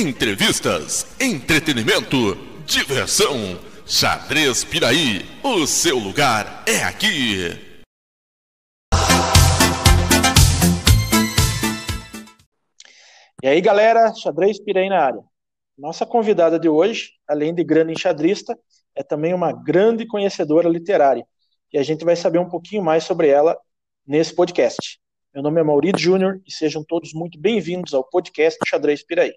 entrevistas, entretenimento, diversão. Xadrez Piraí, o seu lugar é aqui. E aí, galera, Xadrez Piraí na área. Nossa convidada de hoje, além de grande enxadrista, é também uma grande conhecedora literária. E a gente vai saber um pouquinho mais sobre ela nesse podcast. Meu nome é Maurício Júnior e sejam todos muito bem-vindos ao podcast Xadrez Piraí.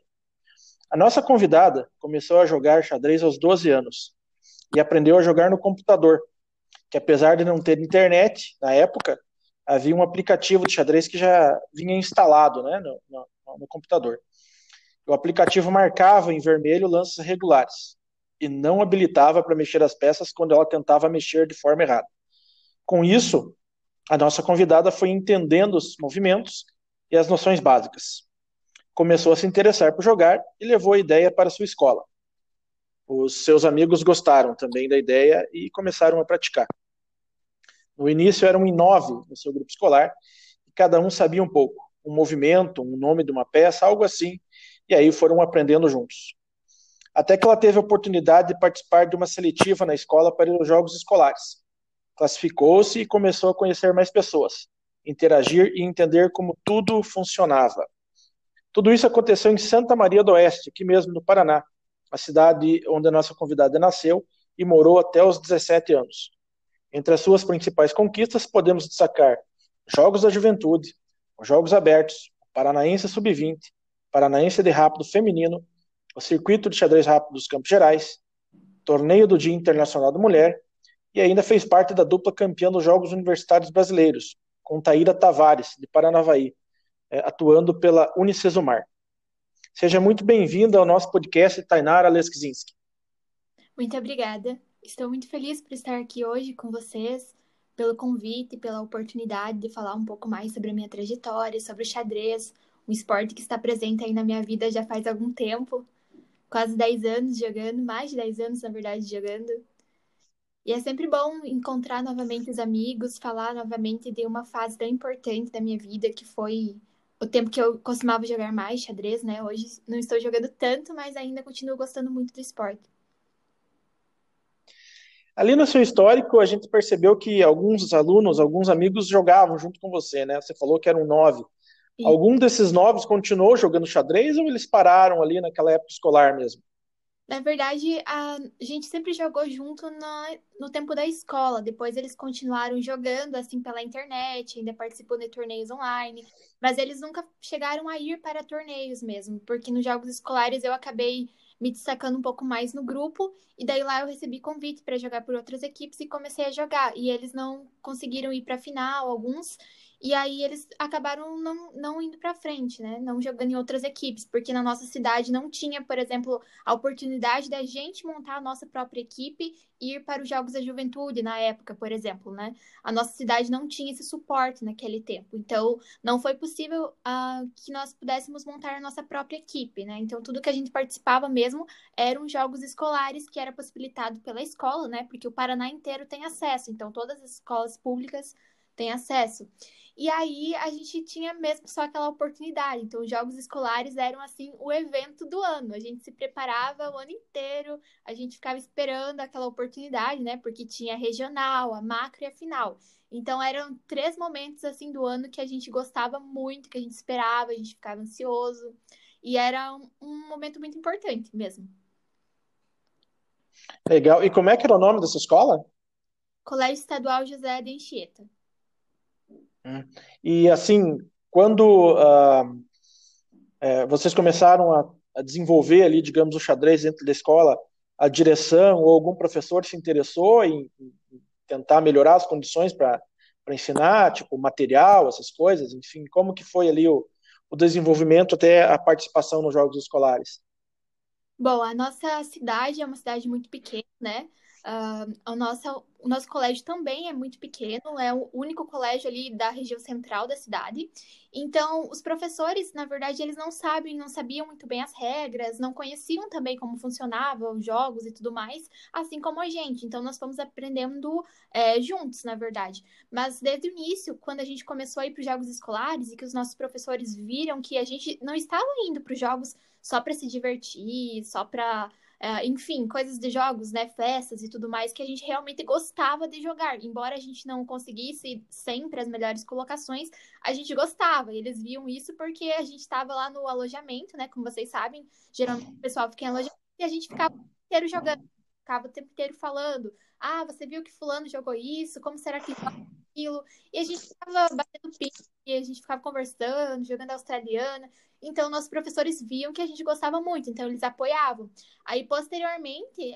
A nossa convidada começou a jogar xadrez aos 12 anos e aprendeu a jogar no computador, que apesar de não ter internet na época, havia um aplicativo de xadrez que já vinha instalado né, no, no, no computador. O aplicativo marcava em vermelho lances regulares e não habilitava para mexer as peças quando ela tentava mexer de forma errada. Com isso, a nossa convidada foi entendendo os movimentos e as noções básicas. Começou a se interessar por jogar e levou a ideia para sua escola. Os seus amigos gostaram também da ideia e começaram a praticar. No início eram em nove no seu grupo escolar e cada um sabia um pouco, um movimento, um nome de uma peça, algo assim, e aí foram aprendendo juntos. Até que ela teve a oportunidade de participar de uma seletiva na escola para os jogos escolares classificou-se e começou a conhecer mais pessoas, interagir e entender como tudo funcionava. Tudo isso aconteceu em Santa Maria do Oeste, aqui mesmo no Paraná, a cidade onde a nossa convidada nasceu e morou até os 17 anos. Entre as suas principais conquistas, podemos destacar Jogos da Juventude, os Jogos Abertos, Paranaense Sub-20, Paranaense de Rápido Feminino, o Circuito de Xadrez Rápido dos Campos Gerais, Torneio do Dia Internacional da Mulher e ainda fez parte da dupla campeã dos Jogos Universitários Brasileiros, com Taíra Tavares, de Paranavaí, atuando pela Unicesumar. Seja muito bem-vinda ao nosso podcast, Tainara Leskzinski. Muito obrigada. Estou muito feliz por estar aqui hoje com vocês, pelo convite, pela oportunidade de falar um pouco mais sobre a minha trajetória, sobre o xadrez, um esporte que está presente aí na minha vida já faz algum tempo, quase 10 anos jogando, mais de 10 anos, na verdade, jogando. E é sempre bom encontrar novamente os amigos, falar novamente de uma fase tão importante da minha vida, que foi o tempo que eu costumava jogar mais xadrez, né? Hoje não estou jogando tanto, mas ainda continuo gostando muito do esporte. Ali no seu histórico, a gente percebeu que alguns alunos, alguns amigos jogavam junto com você, né? Você falou que eram nove. Sim. Algum desses nove continuou jogando xadrez ou eles pararam ali naquela época escolar mesmo? Na verdade, a gente sempre jogou junto no, no tempo da escola. Depois eles continuaram jogando assim pela internet, ainda participou de torneios online. Mas eles nunca chegaram a ir para torneios mesmo, porque nos jogos escolares eu acabei me destacando um pouco mais no grupo, e daí lá eu recebi convite para jogar por outras equipes e comecei a jogar. E eles não conseguiram ir para a final, alguns, e aí eles acabaram não, não indo para frente, né? Não jogando em outras equipes, porque na nossa cidade não tinha, por exemplo, a oportunidade da gente montar a nossa própria equipe e ir para os Jogos da Juventude na época, por exemplo, né? A nossa cidade não tinha esse suporte naquele tempo. Então, não foi possível uh, que nós pudéssemos montar a nossa própria equipe, né? Então, tudo que a gente participava mesmo eram jogos escolares que era possibilitado pela escola, né? Porque o Paraná inteiro tem acesso. Então, todas as escolas públicas têm acesso. E aí a gente tinha mesmo só aquela oportunidade. Então, os jogos escolares eram assim o evento do ano. A gente se preparava o ano inteiro, a gente ficava esperando aquela oportunidade, né? Porque tinha a regional, a macro e a final. Então, eram três momentos assim do ano que a gente gostava muito, que a gente esperava, a gente ficava ansioso. E era um, um momento muito importante mesmo. Legal. E como é que era o nome dessa escola? Colégio Estadual José de Anchieta. Hum. E assim, quando uh, é, vocês começaram a, a, desenvolver ali, digamos, o xadrez dentro da escola, a direção ou algum professor se interessou em, em tentar melhorar as condições para ensinar, tipo material, essas coisas, enfim, como que foi ali o, o desenvolvimento até a participação nos jogos escolares? Bom, a nossa cidade é uma cidade muito pequena, né? Uh, o, nosso, o nosso colégio também é muito pequeno, é o único colégio ali da região central da cidade. Então, os professores, na verdade, eles não sabem, não sabiam muito bem as regras, não conheciam também como funcionavam os jogos e tudo mais, assim como a gente. Então, nós fomos aprendendo é, juntos, na verdade. Mas desde o início, quando a gente começou a ir para os jogos escolares e que os nossos professores viram que a gente não estava indo para os jogos só para se divertir, só para Uh, enfim, coisas de jogos, né, festas e tudo mais, que a gente realmente gostava de jogar. Embora a gente não conseguisse sempre as melhores colocações, a gente gostava. Eles viam isso porque a gente estava lá no alojamento, né, como vocês sabem, geralmente o pessoal fica em alojamento e a gente ficava o tempo inteiro jogando, ficava o tempo inteiro falando, ah, você viu que fulano jogou isso, como será que aquilo? E a gente ficava batendo pique, a gente ficava conversando, jogando australiana. Então, nossos professores viam que a gente gostava muito, então eles apoiavam. Aí, posteriormente,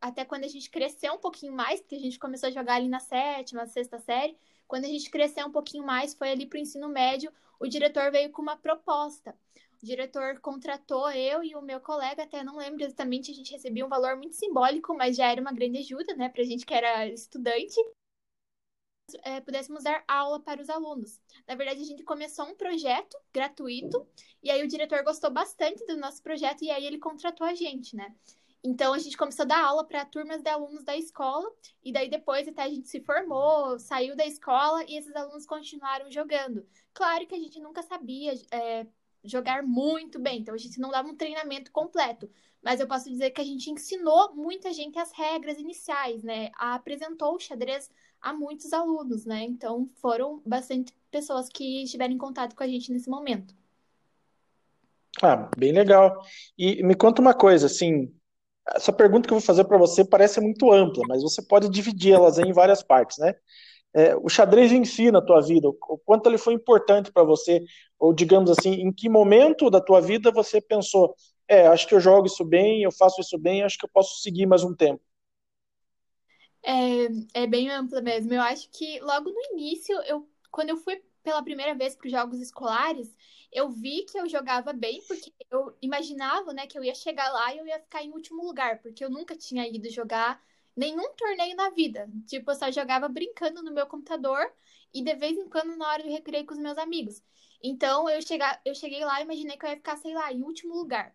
até quando a gente cresceu um pouquinho mais, porque a gente começou a jogar ali na sétima, sexta série, quando a gente cresceu um pouquinho mais, foi ali para o ensino médio, o diretor veio com uma proposta. O diretor contratou eu e o meu colega, até não lembro exatamente, a gente recebia um valor muito simbólico, mas já era uma grande ajuda, né, para a gente que era estudante é, pudéssemos dar aula para os alunos. Na verdade, a gente começou um projeto gratuito, e aí o diretor gostou bastante do nosso projeto, e aí ele contratou a gente, né? Então, a gente começou a dar aula para turmas de alunos da escola, e daí depois até a gente se formou, saiu da escola, e esses alunos continuaram jogando. Claro que a gente nunca sabia é, jogar muito bem, então a gente não dava um treinamento completo, mas eu posso dizer que a gente ensinou muita gente as regras iniciais, né? Apresentou o xadrez a muitos alunos, né? Então foram bastante pessoas que estiveram em contato com a gente nesse momento. Ah, bem legal. E me conta uma coisa, assim, essa pergunta que eu vou fazer para você parece muito ampla, mas você pode dividi-las em várias partes, né? É, o xadrez em si na tua vida, o quanto ele foi importante para você, ou digamos assim, em que momento da tua vida você pensou, é, acho que eu jogo isso bem, eu faço isso bem, acho que eu posso seguir mais um tempo. É, é bem ampla mesmo. Eu acho que logo no início, eu, quando eu fui pela primeira vez para os jogos escolares, eu vi que eu jogava bem, porque eu imaginava, né, que eu ia chegar lá e eu ia ficar em último lugar, porque eu nunca tinha ido jogar nenhum torneio na vida. Tipo, eu só jogava brincando no meu computador e de vez em quando na hora do recreio com os meus amigos. Então, eu, chegar, eu cheguei lá e imaginei que eu ia ficar, sei lá, em último lugar.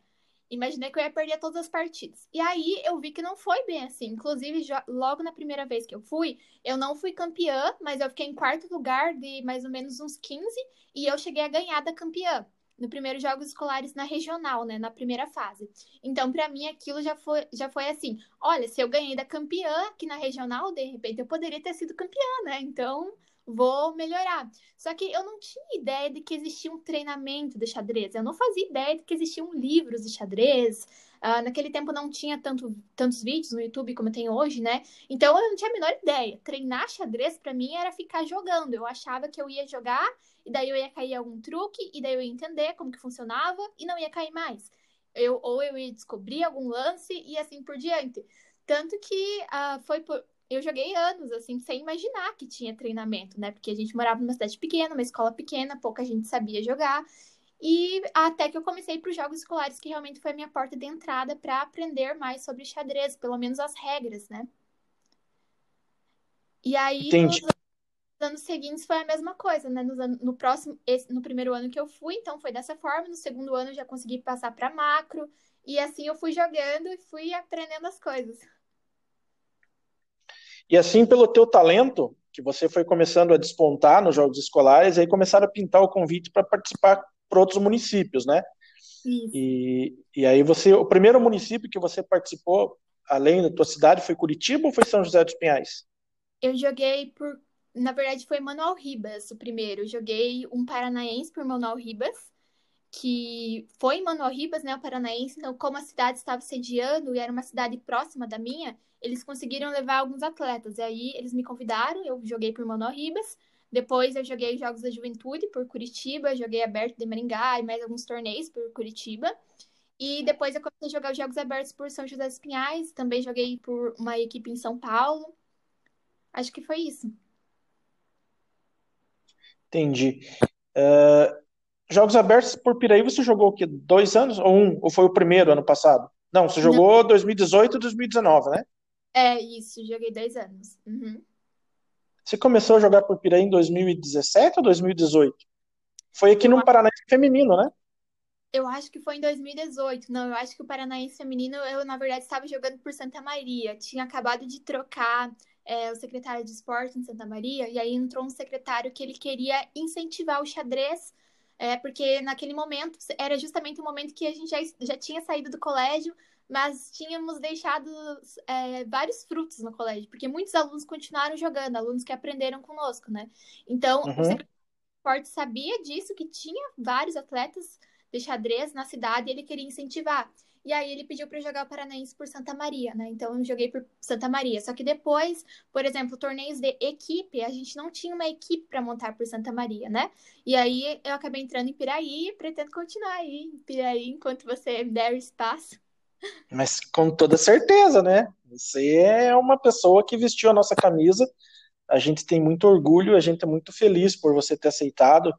Imaginei que eu ia perder todas as partidas. E aí eu vi que não foi bem assim. Inclusive, logo na primeira vez que eu fui, eu não fui campeã, mas eu fiquei em quarto lugar de mais ou menos uns 15 e eu cheguei a ganhar da campeã no primeiro jogos escolares na regional, né, na primeira fase. Então, para mim aquilo já foi já foi assim, olha, se eu ganhei da campeã aqui na regional, de repente eu poderia ter sido campeã, né? Então, vou melhorar. Só que eu não tinha ideia de que existia um treinamento de xadrez. Eu não fazia ideia de que existiam livros de xadrez. Uh, naquele tempo não tinha tanto, tantos vídeos no YouTube como tem hoje, né? Então eu não tinha a menor ideia. Treinar xadrez para mim era ficar jogando. Eu achava que eu ia jogar e daí eu ia cair algum truque e daí eu ia entender como que funcionava e não ia cair mais. Eu, ou eu ia descobrir algum lance e assim por diante. Tanto que uh, foi por, eu joguei anos, assim, sem imaginar que tinha treinamento, né? Porque a gente morava numa cidade pequena, uma escola pequena, pouca gente sabia jogar. E até que eu comecei para os jogos escolares, que realmente foi a minha porta de entrada para aprender mais sobre xadrez, pelo menos as regras, né? E aí, Entendi. nos anos seguintes foi a mesma coisa, né? No, no próximo, esse, no primeiro ano que eu fui, então foi dessa forma. No segundo ano eu já consegui passar para macro. E assim eu fui jogando e fui aprendendo as coisas. E assim, pelo teu talento, que você foi começando a despontar nos jogos escolares, aí começaram a pintar o convite para participar para outros municípios, né? Isso. E, e aí você, o primeiro município que você participou, além da tua cidade, foi Curitiba ou foi São José dos Pinhais? Eu joguei por, na verdade foi Manuel Ribas o primeiro. Eu joguei um paranaense por Manuel Ribas, que foi em Manuel Ribas, né, o paranaense. Então, como a cidade estava sediando e era uma cidade próxima da minha, eles conseguiram levar alguns atletas. E aí eles me convidaram, eu joguei por Manuel Ribas. Depois eu joguei Jogos da Juventude por Curitiba, joguei aberto de Maringá e mais alguns torneios por Curitiba. E depois eu comecei a jogar os Jogos Abertos por São José dos Pinhais, também joguei por uma equipe em São Paulo. Acho que foi isso. Entendi. Uh, Jogos Abertos por Piraí, você jogou o quê? Dois anos ou um? Ou foi o primeiro ano passado? Não, você jogou Não. 2018 e 2019, né? É, isso, joguei dois anos. Uhum. Você começou a jogar por Piraí em 2017 ou 2018? Foi aqui no Paranaense Feminino, né? Eu acho que foi em 2018. Não, eu acho que o Paranaense Feminino, eu, na verdade, estava jogando por Santa Maria. Tinha acabado de trocar é, o secretário de esporte em Santa Maria, e aí entrou um secretário que ele queria incentivar o xadrez, é, porque naquele momento era justamente o momento que a gente já, já tinha saído do colégio, mas tínhamos deixado é, vários frutos no colégio, porque muitos alunos continuaram jogando, alunos que aprenderam conosco, né? Então, uhum. o secretário sabia disso, que tinha vários atletas de xadrez na cidade e ele queria incentivar. E aí ele pediu para jogar o Paranaense por Santa Maria, né? Então eu joguei por Santa Maria. Só que depois, por exemplo, torneios de equipe, a gente não tinha uma equipe para montar por Santa Maria, né? E aí eu acabei entrando em Piraí e pretendo continuar aí em Piraí enquanto você der espaço. Mas com toda certeza, né? Você é uma pessoa que vestiu a nossa camisa. A gente tem muito orgulho, a gente é muito feliz por você ter aceitado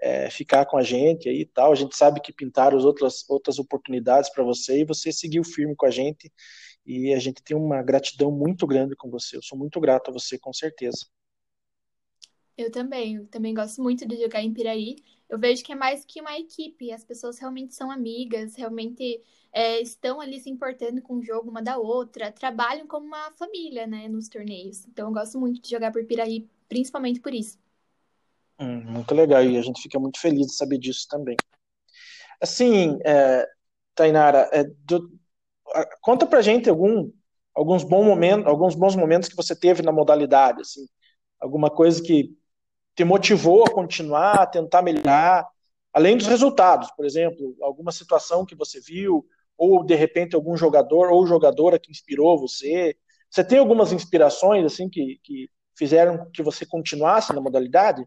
é, ficar com a gente aí e tal. A gente sabe que pintaram as outras, outras oportunidades para você e você seguiu firme com a gente. E a gente tem uma gratidão muito grande com você. Eu sou muito grato a você, com certeza. Eu também, eu também gosto muito de jogar em Piraí. Eu vejo que é mais que uma equipe, as pessoas realmente são amigas, realmente é, estão ali se importando com o jogo uma da outra, trabalham como uma família, né, nos torneios. Então eu gosto muito de jogar por Piraí, principalmente por isso. Hum, muito legal, e a gente fica muito feliz de saber disso também. Assim, é, Tainara, é, do, conta pra gente algum, alguns, bons momentos, alguns bons momentos que você teve na modalidade, assim, alguma coisa que te motivou a continuar, a tentar melhorar, além dos resultados, por exemplo, alguma situação que você viu, ou de repente algum jogador ou jogadora que inspirou você. Você tem algumas inspirações assim que, que fizeram que você continuasse na modalidade?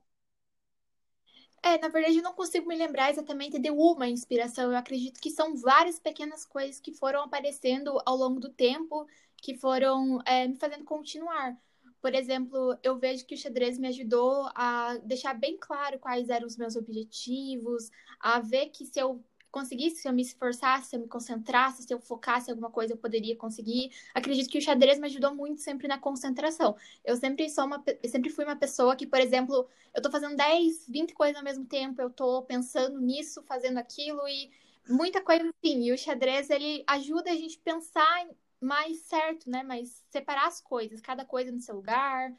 É, na verdade, eu não consigo me lembrar exatamente de uma inspiração. Eu acredito que são várias pequenas coisas que foram aparecendo ao longo do tempo, que foram é, me fazendo continuar. Por exemplo, eu vejo que o xadrez me ajudou a deixar bem claro quais eram os meus objetivos, a ver que se eu conseguisse, se eu me esforçasse, se eu me concentrasse, se eu focasse em alguma coisa, eu poderia conseguir. Acredito que o xadrez me ajudou muito sempre na concentração. Eu sempre sou uma, eu sempre fui uma pessoa que, por exemplo, eu tô fazendo 10, 20 coisas ao mesmo tempo, eu tô pensando nisso, fazendo aquilo e muita coisa assim. E o xadrez, ele ajuda a gente pensar mais certo, né? Mas separar as coisas, cada coisa no seu lugar,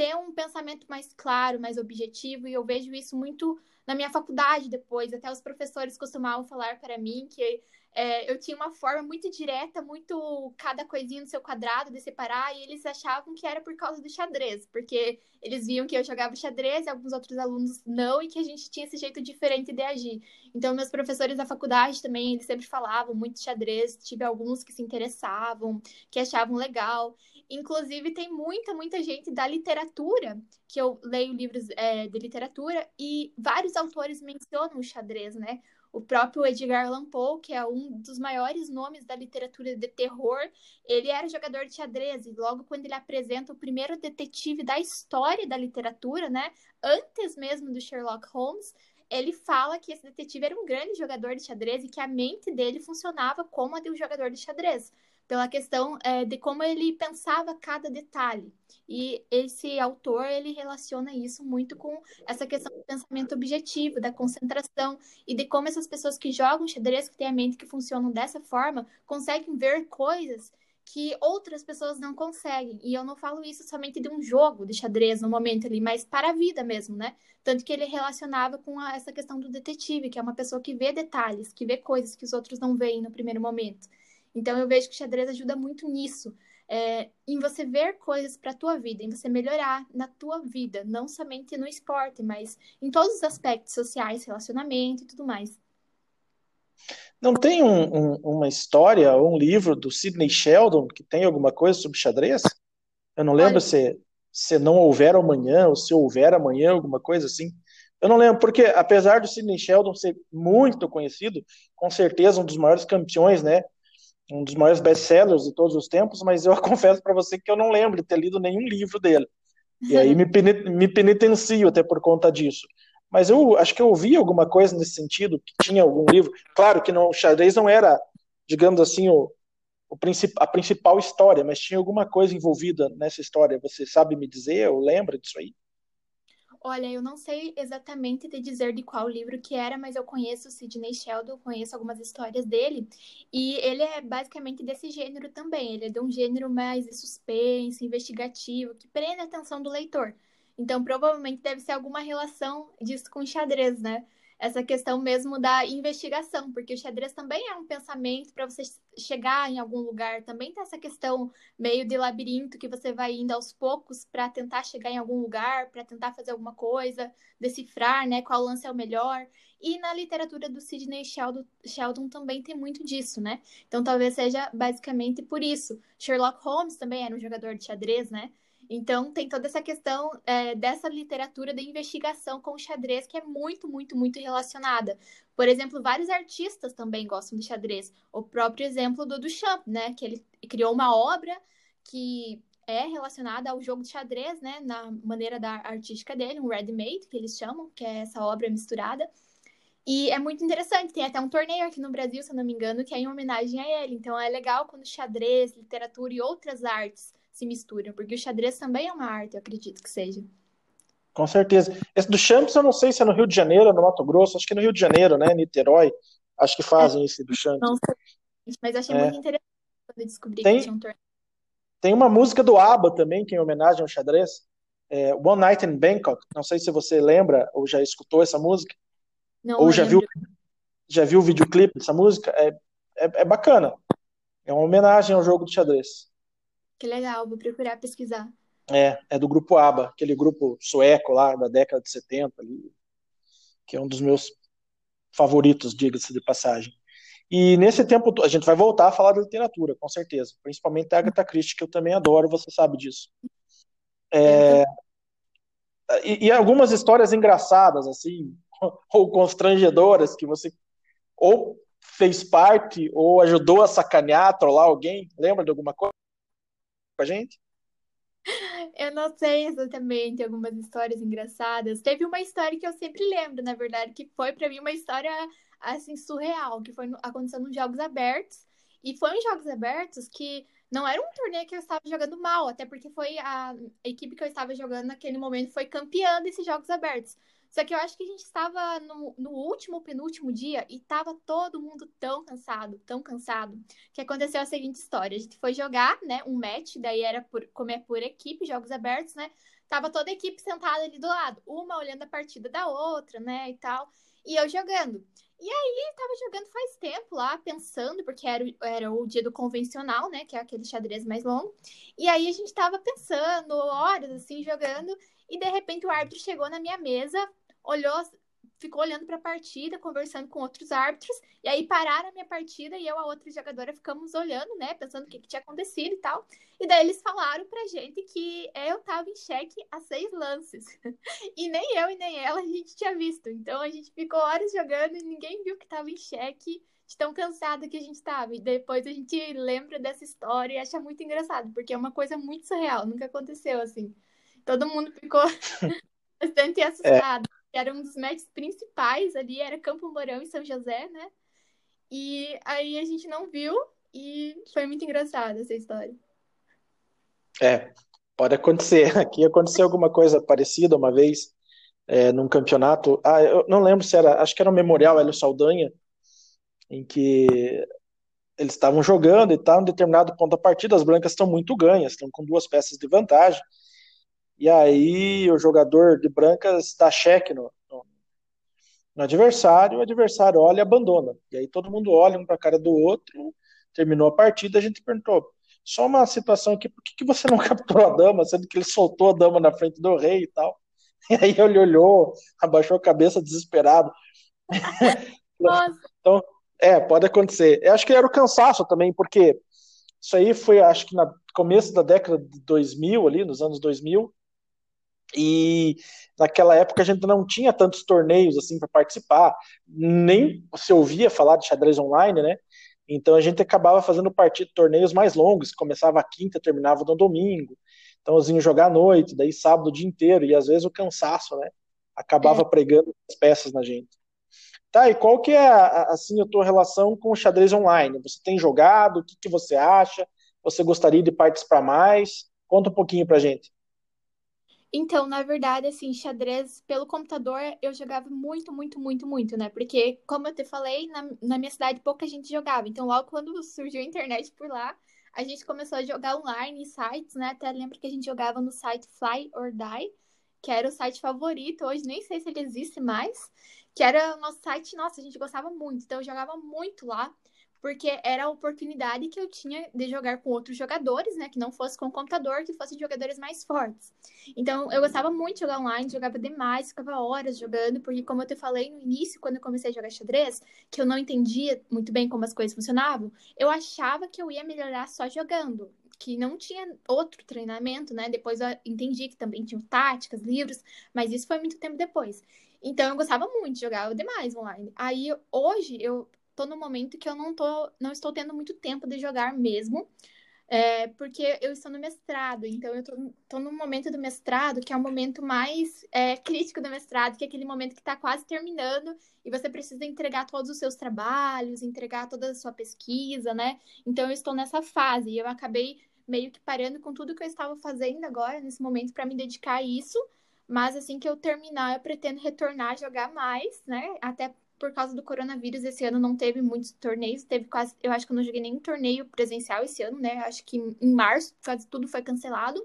ter um pensamento mais claro, mais objetivo, e eu vejo isso muito na minha faculdade depois. Até os professores costumavam falar para mim que é, eu tinha uma forma muito direta, muito cada coisinha no seu quadrado de separar, e eles achavam que era por causa do xadrez, porque eles viam que eu jogava xadrez e alguns outros alunos não, e que a gente tinha esse jeito diferente de agir. Então, meus professores da faculdade também, eles sempre falavam muito xadrez, tive alguns que se interessavam, que achavam legal. Inclusive, tem muita, muita gente da literatura, que eu leio livros é, de literatura, e vários autores mencionam o xadrez, né? O próprio Edgar Allan Poe, que é um dos maiores nomes da literatura de terror, ele era jogador de xadrez e logo quando ele apresenta o primeiro detetive da história da literatura, né, antes mesmo do Sherlock Holmes, ele fala que esse detetive era um grande jogador de xadrez e que a mente dele funcionava como a de um jogador de xadrez pela questão é, de como ele pensava cada detalhe. E esse autor, ele relaciona isso muito com essa questão do pensamento objetivo, da concentração, e de como essas pessoas que jogam xadrez, que têm a mente que funcionam dessa forma, conseguem ver coisas que outras pessoas não conseguem. E eu não falo isso somente de um jogo de xadrez no momento ali, mas para a vida mesmo, né? Tanto que ele relacionava com a, essa questão do detetive, que é uma pessoa que vê detalhes, que vê coisas que os outros não veem no primeiro momento. Então eu vejo que o xadrez ajuda muito nisso, é, em você ver coisas para a tua vida, em você melhorar na tua vida, não somente no esporte, mas em todos os aspectos sociais, relacionamento e tudo mais. Não tem um, um, uma história ou um livro do Sidney Sheldon que tem alguma coisa sobre xadrez? Eu não lembro Olha, se, se não houver amanhã ou se houver amanhã, alguma coisa assim. Eu não lembro, porque apesar do Sidney Sheldon ser muito conhecido, com certeza um dos maiores campeões, né, um dos maiores best-sellers de todos os tempos, mas eu confesso para você que eu não lembro de ter lido nenhum livro dele. E aí me, me penitencio até por conta disso. Mas eu acho que eu ouvi alguma coisa nesse sentido, que tinha algum livro. Claro que não, o xadrez não era, digamos assim, o, o princip, a principal história, mas tinha alguma coisa envolvida nessa história. Você sabe me dizer ou lembra disso aí? Olha, eu não sei exatamente te dizer de qual livro que era, mas eu conheço o Sidney Sheldon, conheço algumas histórias dele, e ele é basicamente desse gênero também. Ele é de um gênero mais suspense, investigativo, que prende a atenção do leitor. Então, provavelmente deve ser alguma relação disso com xadrez, né? Essa questão mesmo da investigação, porque o xadrez também é um pensamento para você chegar em algum lugar, também tem essa questão meio de labirinto que você vai indo aos poucos para tentar chegar em algum lugar, para tentar fazer alguma coisa, decifrar, né, qual lance é o melhor. E na literatura do Sidney Sheldon, Sheldon também tem muito disso, né? Então talvez seja basicamente por isso. Sherlock Holmes também era um jogador de xadrez, né? Então, tem toda essa questão é, dessa literatura de investigação com o xadrez que é muito, muito, muito relacionada. Por exemplo, vários artistas também gostam de xadrez. O próprio exemplo do Duchamp, né? Que ele criou uma obra que é relacionada ao jogo de xadrez, né? Na maneira da artística dele, um ready-made, que eles chamam, que é essa obra misturada. E é muito interessante, tem até um torneio aqui no Brasil, se eu não me engano, que é em homenagem a ele. Então é legal quando xadrez, literatura e outras artes se misturam, porque o xadrez também é uma arte, eu acredito que seja. Com certeza. Esse do Champs, eu não sei se é no Rio de Janeiro ou no Mato Grosso, acho que é no Rio de Janeiro, né? Niterói. Acho que fazem é, esse do Champs. Não sei, mas achei é. muito interessante quando descobri tem, que tinha um torneio. Tem uma música do ABBA também, que é em homenagem ao xadrez. É, One Night in Bangkok. Não sei se você lembra ou já escutou essa música. Não ou lembro. já viu, já viu o videoclipe dessa música. É, é, é bacana. É uma homenagem ao jogo do xadrez. Que legal, vou procurar pesquisar. É, é do grupo ABBA, aquele grupo sueco lá da década de 70, ali, que é um dos meus favoritos, diga-se de passagem. E nesse tempo, a gente vai voltar a falar da literatura, com certeza. Principalmente da Agatha Christie, que eu também adoro, você sabe disso. É, e, e, algumas histórias engraçadas, assim, ou constrangedoras, que você ou fez parte, ou ajudou a sacanear, trollar alguém. Lembra de alguma coisa? Com a gente? Eu não sei exatamente algumas histórias engraçadas. Teve uma história que eu sempre lembro, na verdade, que foi para mim uma história assim surreal, que foi acontecendo nos jogos abertos. E foi uns jogos abertos que não era um torneio que eu estava jogando mal, até porque foi a equipe que eu estava jogando naquele momento foi campeã desses jogos abertos. Só que eu acho que a gente estava no, no último, penúltimo dia e estava todo mundo tão cansado, tão cansado, que aconteceu a seguinte história. A gente foi jogar, né, um match, daí era por, como é por equipe, jogos abertos, né? Tava toda a equipe sentada ali do lado, uma olhando a partida da outra, né, e tal, e eu jogando. E aí, tava jogando faz tempo lá, pensando, porque era, era o dia do convencional, né? Que é aquele xadrez mais longo. E aí a gente tava pensando, horas assim, jogando, e de repente o árbitro chegou na minha mesa, olhou, ficou olhando para a partida, conversando com outros árbitros, e aí pararam a minha partida e eu, a outra jogadora, ficamos olhando, né, pensando o que, que tinha acontecido e tal. E daí eles falaram pra gente que eu tava em xeque a seis lances. e nem eu e nem ela a gente tinha visto. Então a gente ficou horas jogando e ninguém viu que tava em xeque de tão cansada que a gente tava. E depois a gente lembra dessa história e acha muito engraçado, porque é uma coisa muito surreal, nunca aconteceu assim. Todo mundo ficou bastante assustado. É era um dos matches principais ali, era Campo Mourão e São José, né? E aí a gente não viu e foi muito engraçada essa história. É, pode acontecer. Aqui aconteceu alguma coisa parecida uma vez, é, num campeonato. Ah, eu não lembro se era, acho que era o Memorial Hélio Saldanha, em que eles estavam jogando e tal, em determinado ponto da partida, as brancas estão muito ganhas, estão com duas peças de vantagem. E aí o jogador de brancas dá cheque no, no, no adversário, o adversário olha e abandona. E aí todo mundo olha um para a cara do outro, terminou a partida, a gente perguntou, só uma situação aqui, por que, que você não capturou a dama, sendo que ele soltou a dama na frente do rei e tal? E aí ele olhou, abaixou a cabeça desesperado. Nossa. então, é, pode acontecer. Eu acho que era o cansaço também, porque isso aí foi, acho que no começo da década de 2000, ali, nos anos 2000, e naquela época a gente não tinha tantos torneios assim para participar, nem se ouvia falar de xadrez online, né? Então a gente acabava fazendo partido, torneios mais longos, começava a quinta, terminava no domingo. Então eu vinha jogar à noite, daí sábado o dia inteiro, e às vezes o cansaço, né? Acabava é. pregando as peças na gente. Tá, e qual que é assim a tua relação com o xadrez online? Você tem jogado? O que, que você acha? Você gostaria de participar mais? Conta um pouquinho pra gente. Então, na verdade, assim, xadrez pelo computador eu jogava muito, muito, muito, muito, né? Porque, como eu te falei, na, na minha cidade pouca gente jogava. Então, logo quando surgiu a internet por lá, a gente começou a jogar online em sites, né? Até lembro que a gente jogava no site Fly or Die, que era o site favorito. Hoje nem sei se ele existe mais. Que era o nosso site, nossa, a gente gostava muito. Então, eu jogava muito lá porque era a oportunidade que eu tinha de jogar com outros jogadores, né? Que não fosse com o computador, que fossem jogadores mais fortes. Então, eu gostava muito de jogar online, jogava demais, ficava horas jogando, porque, como eu te falei no início, quando eu comecei a jogar xadrez, que eu não entendia muito bem como as coisas funcionavam, eu achava que eu ia melhorar só jogando. Que não tinha outro treinamento, né? Depois eu entendi que também tinha táticas, livros, mas isso foi muito tempo depois. Então eu gostava muito de jogar demais online. Aí hoje eu tô no momento que eu não tô, não estou tendo muito tempo de jogar mesmo, é, porque eu estou no mestrado, então eu tô, tô no momento do mestrado que é o momento mais é, crítico do mestrado, que é aquele momento que está quase terminando e você precisa entregar todos os seus trabalhos, entregar toda a sua pesquisa, né? Então eu estou nessa fase e eu acabei meio que parando com tudo que eu estava fazendo agora, nesse momento, para me dedicar a isso. Mas assim que eu terminar, eu pretendo retornar a jogar mais, né? Até por causa do coronavírus, esse ano não teve muitos torneios, teve quase, eu acho que eu não joguei nenhum torneio presencial esse ano, né? Acho que em março quase tudo foi cancelado.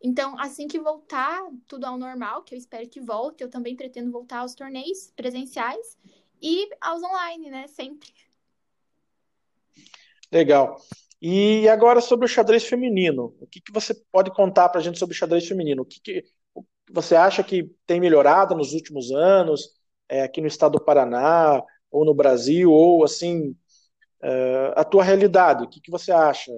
Então, assim que voltar tudo ao normal, que eu espero que volte, eu também pretendo voltar aos torneios presenciais e aos online, né? Sempre. Legal. E agora sobre o xadrez feminino. O que, que você pode contar para a gente sobre o xadrez feminino? O que, que você acha que tem melhorado nos últimos anos? É, aqui no estado do Paraná, ou no Brasil, ou assim, é, a tua realidade, o que, que você acha?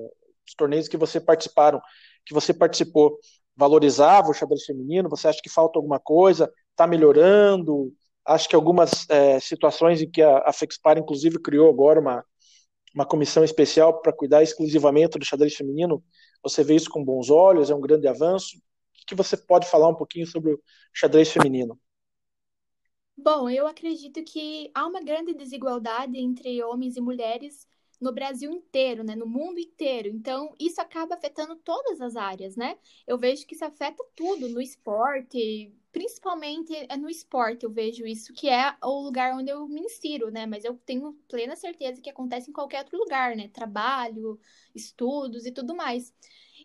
Os torneios que você participaram, que você participou, valorizava o xadrez feminino? Você acha que falta alguma coisa? Está melhorando? Acho que algumas é, situações em que a, a Fexpar, inclusive, criou agora uma, uma comissão especial para cuidar exclusivamente do xadrez feminino, você vê isso com bons olhos? É um grande avanço? O que você pode falar um pouquinho sobre o xadrez feminino? Bom, eu acredito que há uma grande desigualdade entre homens e mulheres no Brasil inteiro, né? No mundo inteiro. Então, isso acaba afetando todas as áreas, né? Eu vejo que isso afeta tudo no esporte, principalmente é no esporte, eu vejo isso, que é o lugar onde eu me insiro, né? Mas eu tenho plena certeza que acontece em qualquer outro lugar, né? Trabalho, estudos e tudo mais.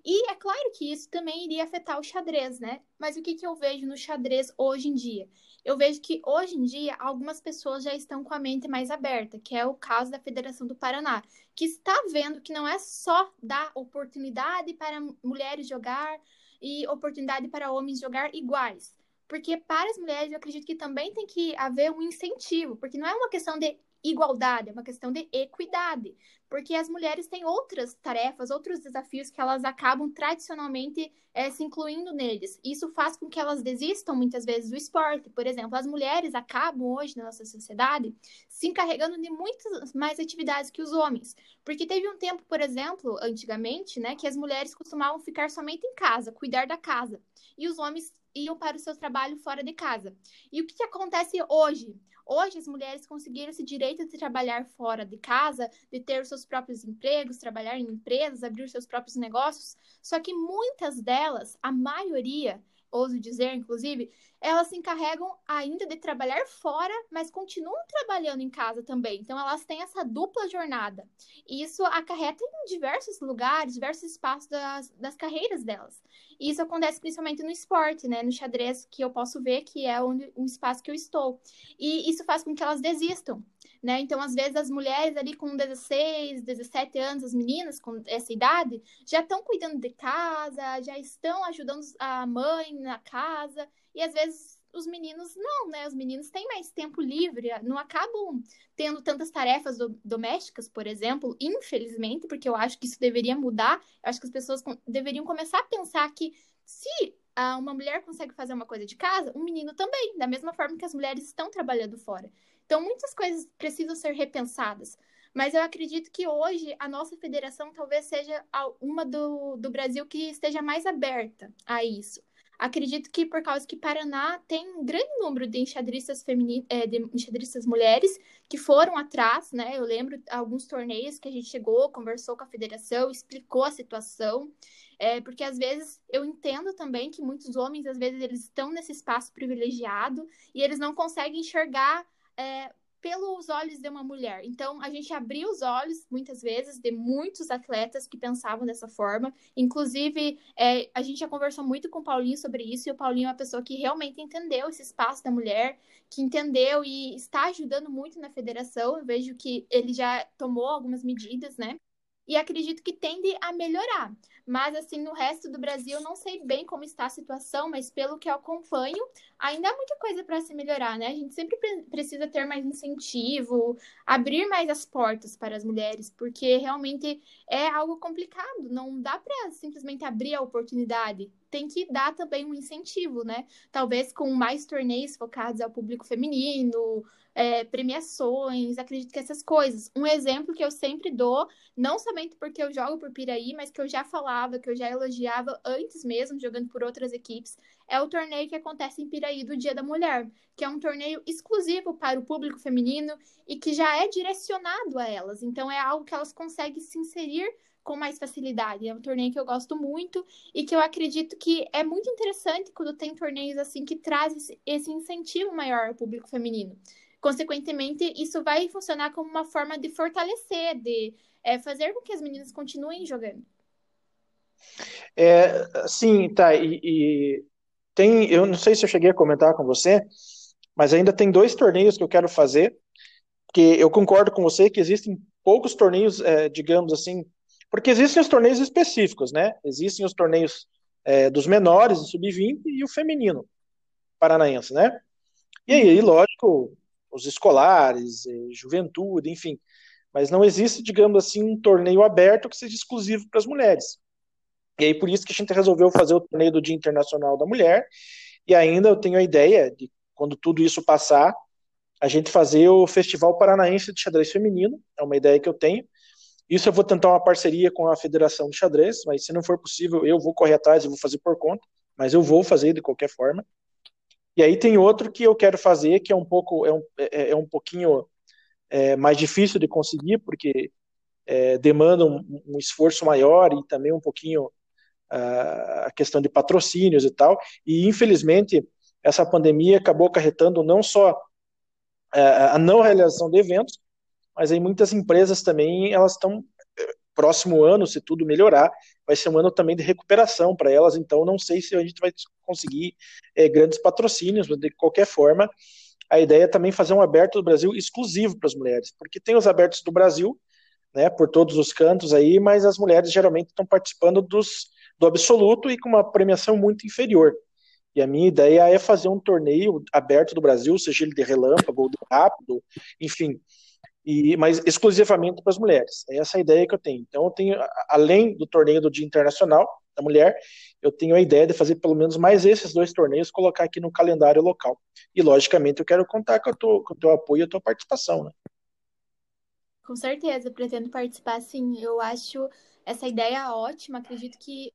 E é claro que isso também iria afetar o xadrez, né? Mas o que, que eu vejo no xadrez hoje em dia? eu vejo que hoje em dia algumas pessoas já estão com a mente mais aberta, que é o caso da Federação do Paraná, que está vendo que não é só dar oportunidade para mulheres jogar e oportunidade para homens jogar iguais. Porque para as mulheres eu acredito que também tem que haver um incentivo, porque não é uma questão de igualdade, é uma questão de equidade. Porque as mulheres têm outras tarefas, outros desafios que elas acabam tradicionalmente é, se incluindo neles. Isso faz com que elas desistam muitas vezes do esporte. Por exemplo, as mulheres acabam hoje na nossa sociedade se encarregando de muitas mais atividades que os homens. Porque teve um tempo, por exemplo, antigamente, né, que as mulheres costumavam ficar somente em casa, cuidar da casa. E os homens iam para o seu trabalho fora de casa. E o que, que acontece hoje? Hoje, as mulheres conseguiram esse direito de trabalhar fora de casa, de ter os seus próprios empregos, trabalhar em empresas, abrir os seus próprios negócios. Só que muitas delas, a maioria, ouso dizer, inclusive, elas se encarregam ainda de trabalhar fora, mas continuam trabalhando em casa também. Então, elas têm essa dupla jornada. E isso acarreta em diversos lugares, diversos espaços das, das carreiras delas. E isso acontece principalmente no esporte, né? No xadrez, que eu posso ver que é onde, um espaço que eu estou. E isso faz com que elas desistam. Né? Então, às vezes, as mulheres ali com 16, 17 anos, as meninas com essa idade, já estão cuidando de casa, já estão ajudando a mãe na casa, e às vezes os meninos não, né? Os meninos têm mais tempo livre, não acabam tendo tantas tarefas do, domésticas, por exemplo, infelizmente, porque eu acho que isso deveria mudar. Eu acho que as pessoas deveriam começar a pensar que se ah, uma mulher consegue fazer uma coisa de casa, um menino também, da mesma forma que as mulheres estão trabalhando fora. Então, muitas coisas precisam ser repensadas. Mas eu acredito que hoje a nossa federação talvez seja uma do, do Brasil que esteja mais aberta a isso. Acredito que por causa que Paraná tem um grande número de enxadristas femininas, é, de enxadristas mulheres que foram atrás, né? Eu lembro alguns torneios que a gente chegou, conversou com a federação, explicou a situação. É, porque às vezes eu entendo também que muitos homens, às vezes, eles estão nesse espaço privilegiado e eles não conseguem enxergar é, pelos olhos de uma mulher. Então, a gente abriu os olhos, muitas vezes, de muitos atletas que pensavam dessa forma. Inclusive, é, a gente já conversou muito com o Paulinho sobre isso, e o Paulinho é uma pessoa que realmente entendeu esse espaço da mulher, que entendeu e está ajudando muito na federação. Eu vejo que ele já tomou algumas medidas, né? E acredito que tende a melhorar. Mas, assim, no resto do Brasil, não sei bem como está a situação, mas pelo que eu acompanho, ainda há muita coisa para se melhorar, né? A gente sempre precisa ter mais incentivo, abrir mais as portas para as mulheres, porque realmente é algo complicado. Não dá para simplesmente abrir a oportunidade. Tem que dar também um incentivo, né? Talvez com mais torneios focados ao público feminino, é, premiações, acredito que essas coisas. Um exemplo que eu sempre dou, não somente porque eu jogo por Piraí, mas que eu já falava, que eu já elogiava antes mesmo, jogando por outras equipes, é o torneio que acontece em Piraí do Dia da Mulher, que é um torneio exclusivo para o público feminino e que já é direcionado a elas. Então é algo que elas conseguem se inserir com mais facilidade. É um torneio que eu gosto muito e que eu acredito que é muito interessante quando tem torneios assim que trazem esse incentivo maior ao público feminino. Consequentemente, isso vai funcionar como uma forma de fortalecer, de é, fazer com que as meninas continuem jogando. É, sim, tá. E, e, tem, eu não sei se eu cheguei a comentar com você, mas ainda tem dois torneios que eu quero fazer. Que eu concordo com você que existem poucos torneios, é, digamos assim, porque existem os torneios específicos, né? Existem os torneios é, dos menores, o sub-20 e o feminino paranaense, né? E aí, lógico, os escolares, eh, juventude, enfim. Mas não existe, digamos assim, um torneio aberto que seja exclusivo para as mulheres. E aí por isso que a gente resolveu fazer o torneio do Dia Internacional da Mulher. E ainda eu tenho a ideia de, quando tudo isso passar, a gente fazer o Festival Paranaense de Xadrez Feminino. É uma ideia que eu tenho. Isso eu vou tentar uma parceria com a Federação de Xadrez, mas se não for possível, eu vou correr atrás e vou fazer por conta. Mas eu vou fazer de qualquer forma. E aí tem outro que eu quero fazer, que é um pouco, é um, é, é um pouquinho é, mais difícil de conseguir, porque é, demanda um, um, esforço maior e também um pouquinho a questão de patrocínios e tal. E infelizmente essa pandemia acabou acarretando não só uh, a não realização de eventos, mas aí muitas empresas também elas estão próximo ano, se tudo melhorar, vai ser um ano também de recuperação para elas, então não sei se a gente vai conseguir é, grandes patrocínios, mas de qualquer forma, a ideia é também fazer um aberto do Brasil exclusivo para as mulheres, porque tem os abertos do Brasil, né, por todos os cantos aí, mas as mulheres geralmente estão participando dos, do absoluto e com uma premiação muito inferior. E a minha ideia é fazer um torneio aberto do Brasil, seja ele de relâmpago ou de rápido, enfim, e, mas exclusivamente para as mulheres. É essa a ideia que eu tenho. Então, eu tenho, além do torneio do Dia Internacional da Mulher, eu tenho a ideia de fazer pelo menos mais esses dois torneios, colocar aqui no calendário local. E, logicamente, eu quero contar com, com o teu apoio e a tua participação. Né? Com certeza, pretendo participar sim. Eu acho essa ideia ótima. Acredito que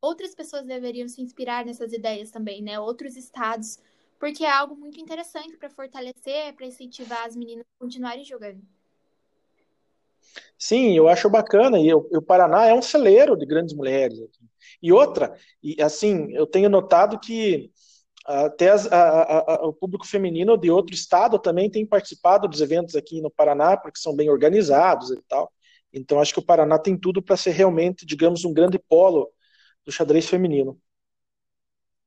outras pessoas deveriam se inspirar nessas ideias também, né? Outros estados porque é algo muito interessante para fortalecer, para incentivar as meninas a continuarem jogando. Sim, eu acho bacana, e o, o Paraná é um celeiro de grandes mulheres. E outra, e assim, eu tenho notado que até as, a, a, o público feminino de outro estado também tem participado dos eventos aqui no Paraná, porque são bem organizados e tal. Então, acho que o Paraná tem tudo para ser realmente, digamos, um grande polo do xadrez feminino.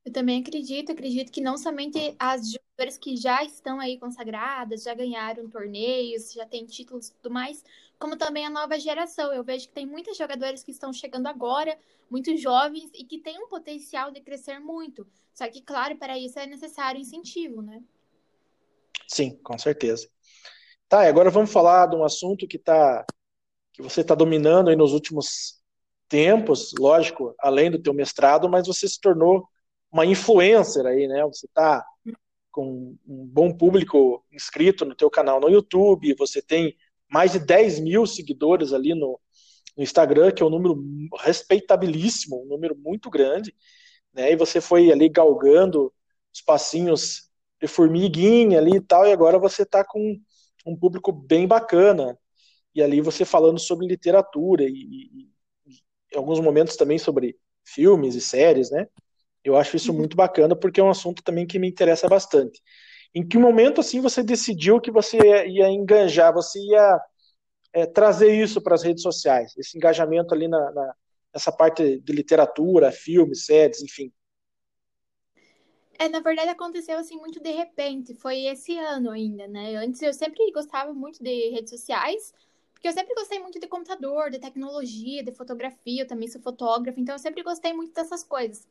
Eu também acredito, acredito que não somente as jogadoras que já estão aí consagradas, já ganharam torneios, já têm títulos e tudo mais, como também a nova geração. Eu vejo que tem muitas jogadoras que estão chegando agora, muito jovens e que têm um potencial de crescer muito. Só que, claro, para isso é necessário incentivo, né? Sim, com certeza. Tá, agora vamos falar de um assunto que tá que você está dominando aí nos últimos tempos, lógico, além do teu mestrado, mas você se tornou uma influencer aí, né? Você está com um bom público inscrito no teu canal no YouTube, você tem mais de 10 mil seguidores ali no, no Instagram, que é um número respeitabilíssimo, um número muito grande. né? E você foi ali galgando os passinhos de formiguinha ali e tal, e agora você está com um público bem bacana. E ali você falando sobre literatura e, e, em alguns momentos também sobre filmes e séries, né? Eu acho isso uhum. muito bacana porque é um assunto também que me interessa bastante. Em que momento assim você decidiu que você ia enganjar, você ia é, trazer isso para as redes sociais, esse engajamento ali na, na, nessa parte de literatura, filmes, séries, enfim? É, na verdade aconteceu assim muito de repente, foi esse ano ainda, né? Antes eu sempre gostava muito de redes sociais, porque eu sempre gostei muito de computador, de tecnologia, de fotografia, eu também sou fotógrafa, então eu sempre gostei muito dessas coisas.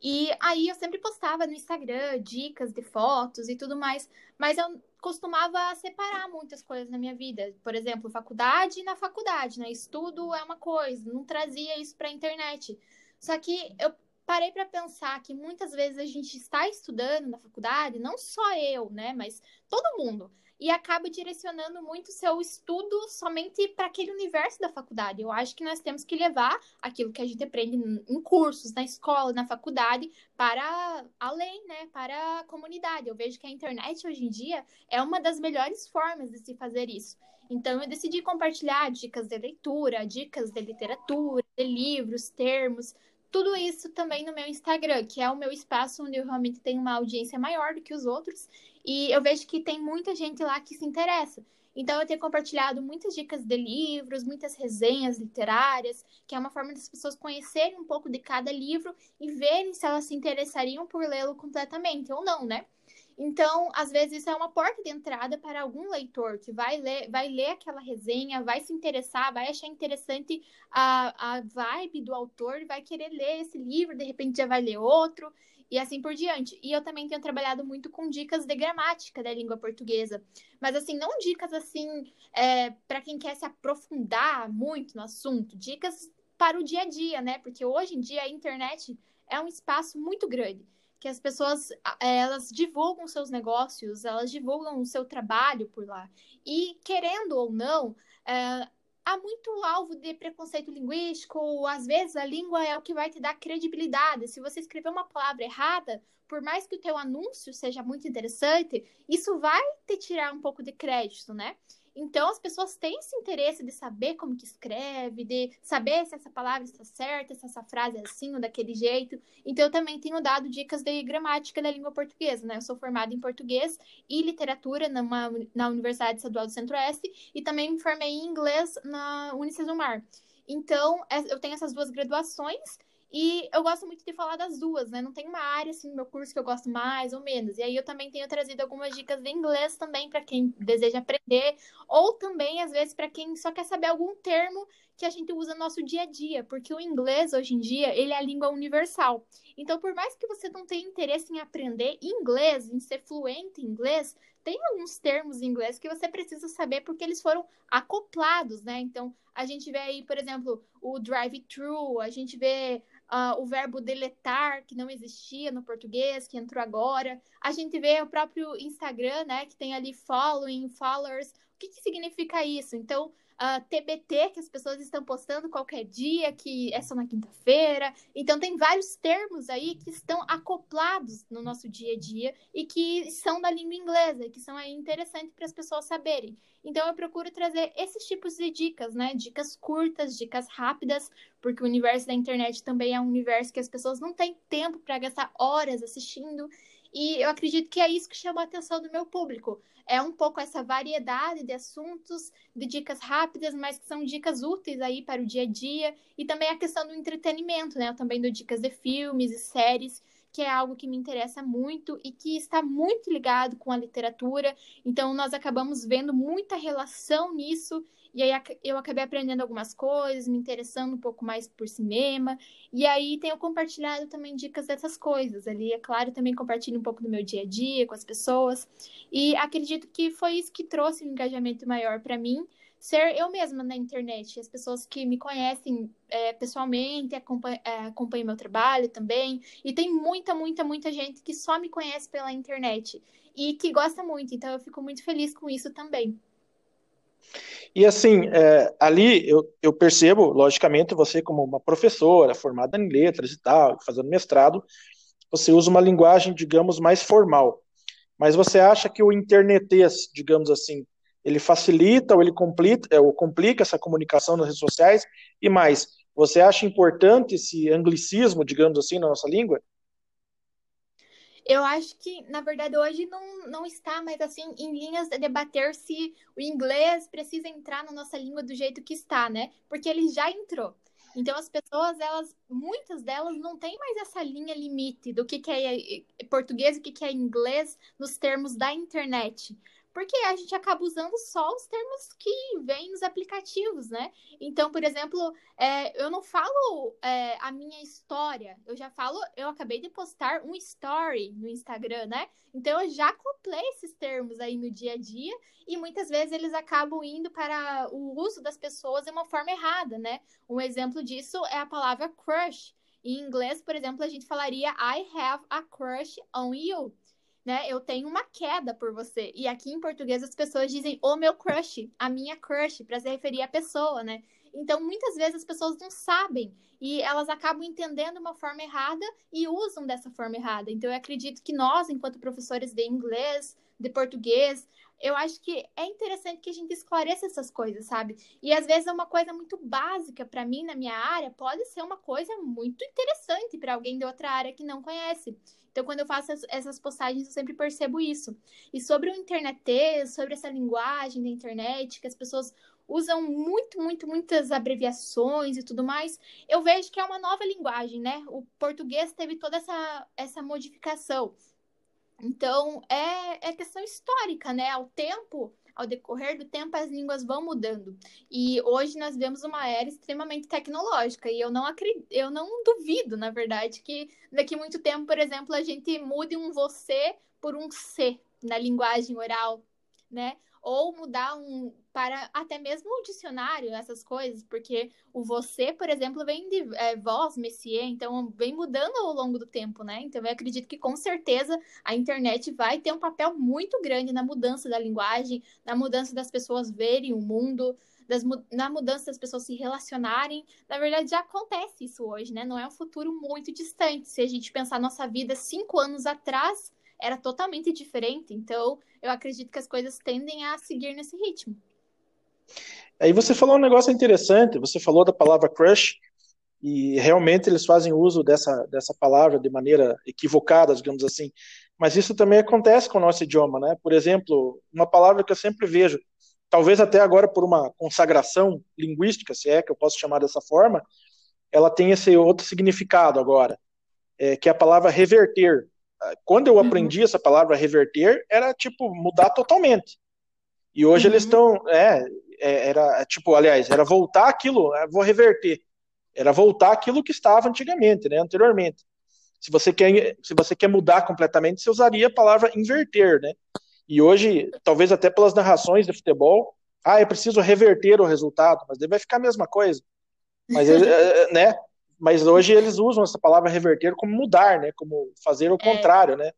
E aí eu sempre postava no Instagram dicas de fotos e tudo mais, mas eu costumava separar muitas coisas na minha vida. Por exemplo, faculdade na faculdade, né? Estudo é uma coisa, não trazia isso para a internet. Só que eu parei para pensar que muitas vezes a gente está estudando na faculdade, não só eu, né, mas todo mundo, e acaba direcionando muito seu estudo somente para aquele universo da faculdade. Eu acho que nós temos que levar aquilo que a gente aprende em cursos, na escola, na faculdade, para além, né, para a comunidade. Eu vejo que a internet hoje em dia é uma das melhores formas de se fazer isso. Então, eu decidi compartilhar dicas de leitura, dicas de literatura, de livros, termos, tudo isso também no meu Instagram, que é o meu espaço onde eu realmente tenho uma audiência maior do que os outros. E eu vejo que tem muita gente lá que se interessa. Então, eu tenho compartilhado muitas dicas de livros, muitas resenhas literárias, que é uma forma das pessoas conhecerem um pouco de cada livro e verem se elas se interessariam por lê-lo completamente ou não, né? Então, às vezes, isso é uma porta de entrada para algum leitor que vai ler, vai ler aquela resenha, vai se interessar, vai achar interessante a, a vibe do autor, vai querer ler esse livro, de repente já vai ler outro, e assim por diante. E eu também tenho trabalhado muito com dicas de gramática da língua portuguesa. Mas, assim, não dicas assim é, para quem quer se aprofundar muito no assunto, dicas para o dia a dia, né? Porque hoje em dia a internet é um espaço muito grande que as pessoas elas divulgam seus negócios, elas divulgam o seu trabalho por lá. E querendo ou não, é, há muito alvo de preconceito linguístico, às vezes a língua é o que vai te dar credibilidade. Se você escrever uma palavra errada, por mais que o teu anúncio seja muito interessante, isso vai te tirar um pouco de crédito, né? Então, as pessoas têm esse interesse de saber como que escreve, de saber se essa palavra está certa, se essa frase é assim ou daquele jeito. Então, eu também tenho dado dicas de gramática da língua portuguesa, né? Eu sou formada em português e literatura numa, na Universidade Estadual do Centro-Oeste e também me formei em inglês na Unicesumar. Então, é, eu tenho essas duas graduações e eu gosto muito de falar das duas, né? Não tem uma área assim no meu curso que eu gosto mais ou menos. E aí eu também tenho trazido algumas dicas de inglês também para quem deseja aprender, ou também às vezes para quem só quer saber algum termo que a gente usa no nosso dia a dia, porque o inglês hoje em dia, ele é a língua universal. Então, por mais que você não tenha interesse em aprender inglês, em ser fluente em inglês, tem alguns termos em inglês que você precisa saber porque eles foram acoplados, né? Então, a gente vê aí, por exemplo, o drive-thru, a gente vê uh, o verbo deletar, que não existia no português, que entrou agora. A gente vê o próprio Instagram, né, que tem ali following, followers. O que, que significa isso? Então, uh, ah, TBT, que as pessoas estão postando qualquer dia, que é só na quinta-feira. Então, tem vários termos aí que estão acoplados no nosso dia a dia e que são da língua inglesa, que são aí interessantes para as pessoas saberem. Então, eu procuro trazer esses tipos de dicas, né? Dicas curtas, dicas rápidas, porque o universo da internet também é um universo que as pessoas não têm tempo para gastar horas assistindo. E eu acredito que é isso que chama a atenção do meu público. É um pouco essa variedade de assuntos, de dicas rápidas, mas que são dicas úteis aí para o dia a dia. E também a questão do entretenimento, né? Eu também dou dicas de filmes e séries, que é algo que me interessa muito e que está muito ligado com a literatura. Então, nós acabamos vendo muita relação nisso e aí eu acabei aprendendo algumas coisas, me interessando um pouco mais por cinema. E aí tenho compartilhado também dicas dessas coisas. Ali, é claro, também compartilho um pouco do meu dia a dia com as pessoas. E acredito que foi isso que trouxe um engajamento maior para mim. Ser eu mesma na internet. As pessoas que me conhecem é, pessoalmente, acompanham, é, acompanham meu trabalho também. E tem muita, muita, muita gente que só me conhece pela internet e que gosta muito. Então eu fico muito feliz com isso também. E assim, é, ali eu, eu percebo, logicamente, você como uma professora formada em letras e tal, fazendo mestrado, você usa uma linguagem, digamos, mais formal. Mas você acha que o internetês, digamos assim, ele facilita ou ele complica, é, ou complica essa comunicação nas redes sociais? E mais, você acha importante esse anglicismo, digamos assim, na nossa língua? Eu acho que, na verdade, hoje não, não está mais assim em linhas de debater se o inglês precisa entrar na nossa língua do jeito que está, né? Porque ele já entrou. Então as pessoas, elas, muitas delas não têm mais essa linha limite do que, que é português e o que, que é inglês nos termos da internet porque a gente acaba usando só os termos que vêm nos aplicativos, né? Então, por exemplo, é, eu não falo é, a minha história, eu já falo, eu acabei de postar um story no Instagram, né? Então, eu já acoplei esses termos aí no dia a dia e muitas vezes eles acabam indo para o uso das pessoas de uma forma errada, né? Um exemplo disso é a palavra crush. Em inglês, por exemplo, a gente falaria I have a crush on you né? Eu tenho uma queda por você. E aqui em português as pessoas dizem o meu crush, a minha crush, para se referir à pessoa, né? Então, muitas vezes as pessoas não sabem e elas acabam entendendo uma forma errada e usam dessa forma errada. Então, eu acredito que nós, enquanto professores de inglês, de português, eu acho que é interessante que a gente esclareça essas coisas, sabe? E às vezes é uma coisa muito básica para mim na minha área, pode ser uma coisa muito interessante para alguém de outra área que não conhece. Então, quando eu faço essas postagens, eu sempre percebo isso. E sobre o internet, sobre essa linguagem da internet, que as pessoas usam muito, muito, muitas abreviações e tudo mais, eu vejo que é uma nova linguagem, né? O português teve toda essa, essa modificação. Então, é, é questão histórica, né? Ao tempo, ao decorrer do tempo, as línguas vão mudando. E hoje nós vemos uma era extremamente tecnológica. E eu não acredito, eu não duvido, na verdade, que daqui a muito tempo, por exemplo, a gente mude um você por um C na linguagem oral, né? ou mudar um para até mesmo o dicionário, essas coisas, porque o você, por exemplo, vem de é, voz, monsieur, então vem mudando ao longo do tempo, né? Então eu acredito que com certeza a internet vai ter um papel muito grande na mudança da linguagem, na mudança das pessoas verem o mundo, das, na mudança das pessoas se relacionarem. Na verdade, já acontece isso hoje, né? Não é um futuro muito distante. Se a gente pensar nossa vida cinco anos atrás, era totalmente diferente. Então, eu acredito que as coisas tendem a seguir nesse ritmo. Aí você falou um negócio interessante, você falou da palavra crush, e realmente eles fazem uso dessa, dessa palavra de maneira equivocada, digamos assim. Mas isso também acontece com o nosso idioma, né? Por exemplo, uma palavra que eu sempre vejo, talvez até agora por uma consagração linguística, se é que eu posso chamar dessa forma, ela tem esse outro significado agora, é, que é a palavra reverter. Quando eu uhum. aprendi essa palavra reverter, era tipo mudar totalmente. E hoje uhum. eles estão, é, era tipo, aliás, era voltar aquilo, é, vou reverter. Era voltar aquilo que estava antigamente, né, anteriormente. Se você quer, se você quer mudar completamente, você usaria a palavra inverter, né? E hoje, talvez até pelas narrações de futebol, ah, é preciso reverter o resultado, mas daí vai ficar a mesma coisa. Mas, é, né? mas hoje eles usam essa palavra reverter como mudar, né? Como fazer o é. contrário, né?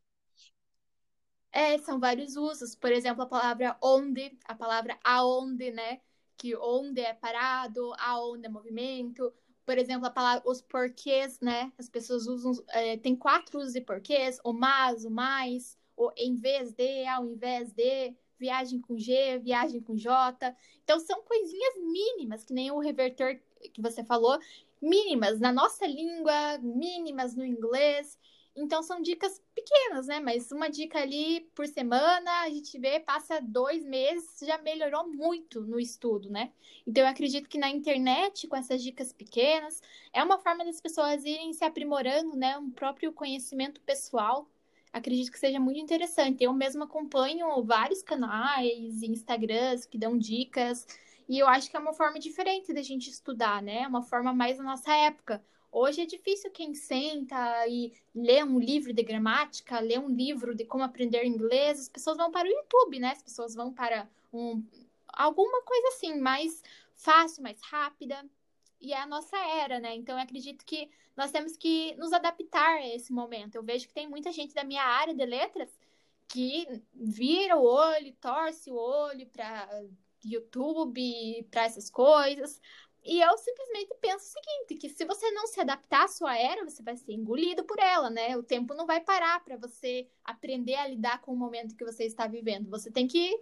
É, são vários usos. Por exemplo, a palavra onde, a palavra aonde, né? Que onde é parado, aonde é movimento. Por exemplo, a palavra, os porquês, né? As pessoas usam. É, tem quatro usos de porquês: o mas, o mais, o em vez de, ao invés de, viagem com G, viagem com J. Então, são coisinhas mínimas, que nem o reverter que você falou, mínimas na nossa língua, mínimas no inglês. Então são dicas pequenas, né? Mas uma dica ali por semana, a gente vê, passa dois meses, já melhorou muito no estudo, né? Então eu acredito que na internet, com essas dicas pequenas, é uma forma das pessoas irem se aprimorando, né? Um próprio conhecimento pessoal. Acredito que seja muito interessante. Eu mesmo acompanho vários canais, Instagrams que dão dicas e eu acho que é uma forma diferente da gente estudar, né? Uma forma mais da nossa época. Hoje é difícil quem senta e lê um livro de gramática, lê um livro de como aprender inglês. As pessoas vão para o YouTube, né? As pessoas vão para um, alguma coisa assim, mais fácil, mais rápida. E é a nossa era, né? Então eu acredito que nós temos que nos adaptar a esse momento. Eu vejo que tem muita gente da minha área de letras que vira o olho, torce o olho para YouTube, para essas coisas, E eu simplesmente penso o seguinte, que se você não se adaptar à sua era, você vai ser engolido por ela, né? O tempo não vai parar para você aprender a lidar com o momento que você está vivendo. Você tem que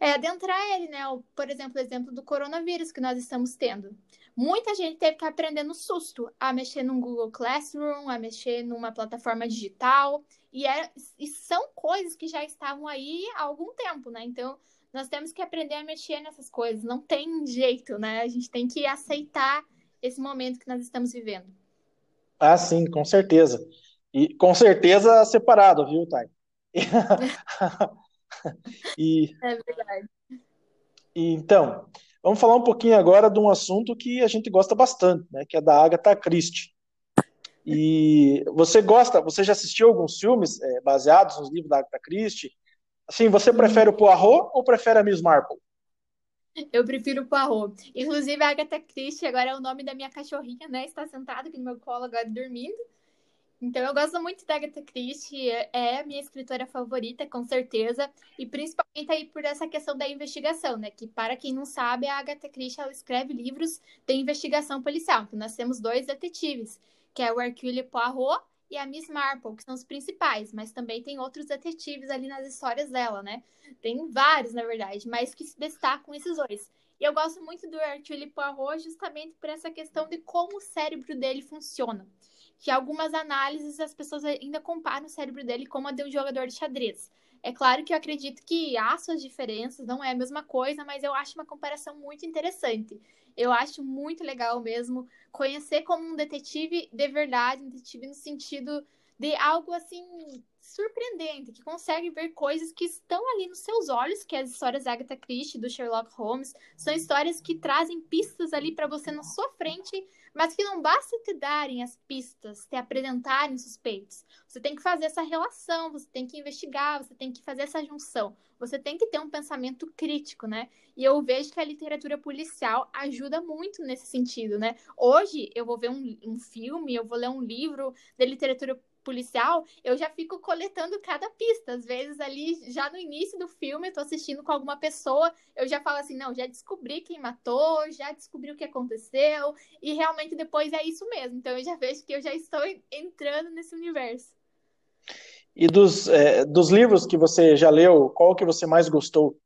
é, adentrar ele, né? Por exemplo, o exemplo do coronavírus que nós estamos tendo. Muita gente teve que aprender no susto a mexer no Google Classroom, a mexer numa plataforma digital, e, é, e são coisas que já estavam aí há algum tempo, né? Então, nós temos que aprender a mexer nessas coisas, não tem jeito, né? A gente tem que aceitar esse momento que nós estamos vivendo. Ah, sim, com certeza. E com certeza separado, viu, Thay? e, é verdade. E, então, vamos falar um pouquinho agora de um assunto que a gente gosta bastante, né, que é da Agatha Christie. E você gosta, você já assistiu alguns filmes é, baseados nos livros da Agatha Christie? Assim, você prefere o Poirot ou prefere a Miss Marple? Eu prefiro o Poirot. Inclusive, a Agatha Christie agora é o nome da minha cachorrinha, né? Está sentada aqui no meu colo agora dormindo. Então, eu gosto muito da Agatha Christie, é a minha escritora favorita, com certeza, e principalmente aí por essa questão da investigação, né? Que, para quem não sabe, a Agatha Christie, ela escreve livros de investigação policial. Então, nós temos dois detetives, que é o Hercule Poirot e a Miss Marple, que são os principais, mas também tem outros detetives ali nas histórias dela, né? Tem vários, na verdade, mas que se destacam esses dois. E eu gosto muito do Hercule Poirot justamente por essa questão de como o cérebro dele funciona que algumas análises as pessoas ainda comparam o cérebro dele com a de um jogador de xadrez. É claro que eu acredito que há suas diferenças, não é a mesma coisa, mas eu acho uma comparação muito interessante. Eu acho muito legal mesmo conhecer como um detetive de verdade, um detetive no sentido de algo assim surpreendente, que consegue ver coisas que estão ali nos seus olhos, que as histórias da Agatha Christie, do Sherlock Holmes, são histórias que trazem pistas ali para você na sua frente mas que não basta te darem as pistas, te apresentarem suspeitos. Você tem que fazer essa relação, você tem que investigar, você tem que fazer essa junção. Você tem que ter um pensamento crítico, né? E eu vejo que a literatura policial ajuda muito nesse sentido, né? Hoje eu vou ver um, um filme, eu vou ler um livro de literatura policial, eu já fico coletando cada pista. Às vezes, ali, já no início do filme, eu tô assistindo com alguma pessoa, eu já falo assim, não, já descobri quem matou, já descobri o que aconteceu, e realmente depois é isso mesmo. Então, eu já vejo que eu já estou entrando nesse universo. E dos, é, dos livros que você já leu, qual que você mais gostou?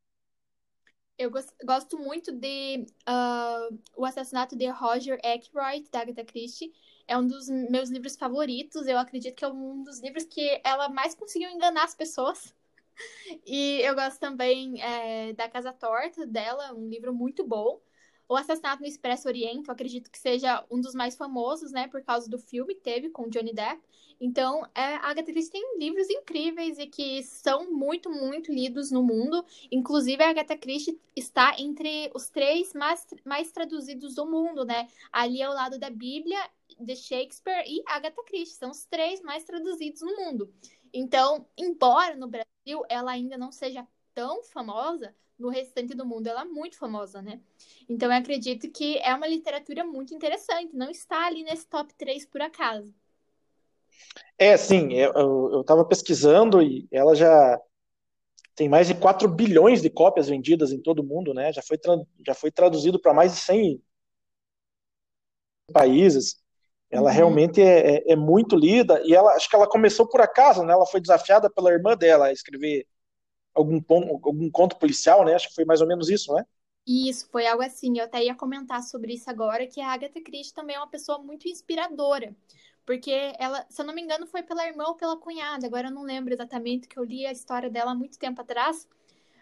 Eu gosto muito de uh, O Assassinato de Roger Ackroyd, da Agatha Christie é um dos meus livros favoritos. Eu acredito que é um dos livros que ela mais conseguiu enganar as pessoas. E eu gosto também é, da Casa Torta dela, um livro muito bom. O Assassinato no Expresso Oriente, eu acredito que seja um dos mais famosos, né, por causa do filme que teve com Johnny Depp. Então, é, a Agatha Christie tem livros incríveis e que são muito, muito lidos no mundo. Inclusive, a Agatha Christie está entre os três mais, mais traduzidos do mundo, né? Ali ao lado da Bíblia, de Shakespeare e Agatha Christie. São os três mais traduzidos no mundo. Então, embora no Brasil ela ainda não seja tão famosa, no restante do mundo ela é muito famosa, né? Então eu acredito que é uma literatura muito interessante, não está ali nesse top 3 por acaso. É, sim, eu estava pesquisando e ela já tem mais de 4 bilhões de cópias vendidas em todo o mundo, né? Já foi, já foi traduzido para mais de 100 países. Ela uhum. realmente é, é, é, muito lida e ela acho que ela começou por acaso, né? Ela foi desafiada pela irmã dela a escrever algum, algum conto policial, né? Acho que foi mais ou menos isso, né? Isso, foi algo assim. Eu até ia comentar sobre isso agora, que a Agatha Christie também é uma pessoa muito inspiradora. Porque ela, se eu não me engano, foi pela irmã ou pela cunhada. Agora eu não lembro exatamente, que eu li a história dela há muito tempo atrás.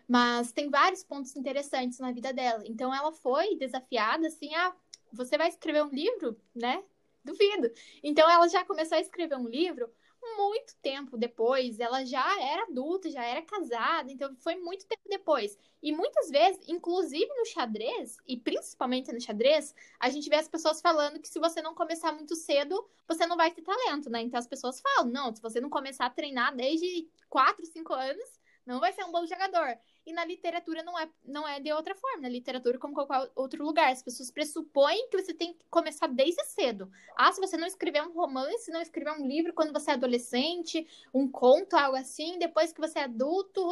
Mas tem vários pontos interessantes na vida dela. Então ela foi desafiada, assim, ah, você vai escrever um livro, né? Duvido. Então ela já começou a escrever um livro muito tempo depois, ela já era adulta, já era casada, então foi muito tempo depois. E muitas vezes, inclusive no xadrez, e principalmente no xadrez, a gente vê as pessoas falando que se você não começar muito cedo, você não vai ter talento, né? Então as pessoas falam, não, se você não começar a treinar desde 4, 5 anos, não vai ser um bom jogador. E na literatura não é, não é de outra forma. Na literatura, como qualquer outro lugar, as pessoas pressupõem que você tem que começar desde cedo. Ah, se você não escrever um romance, não escrever um livro quando você é adolescente, um conto, algo assim, depois que você é adulto,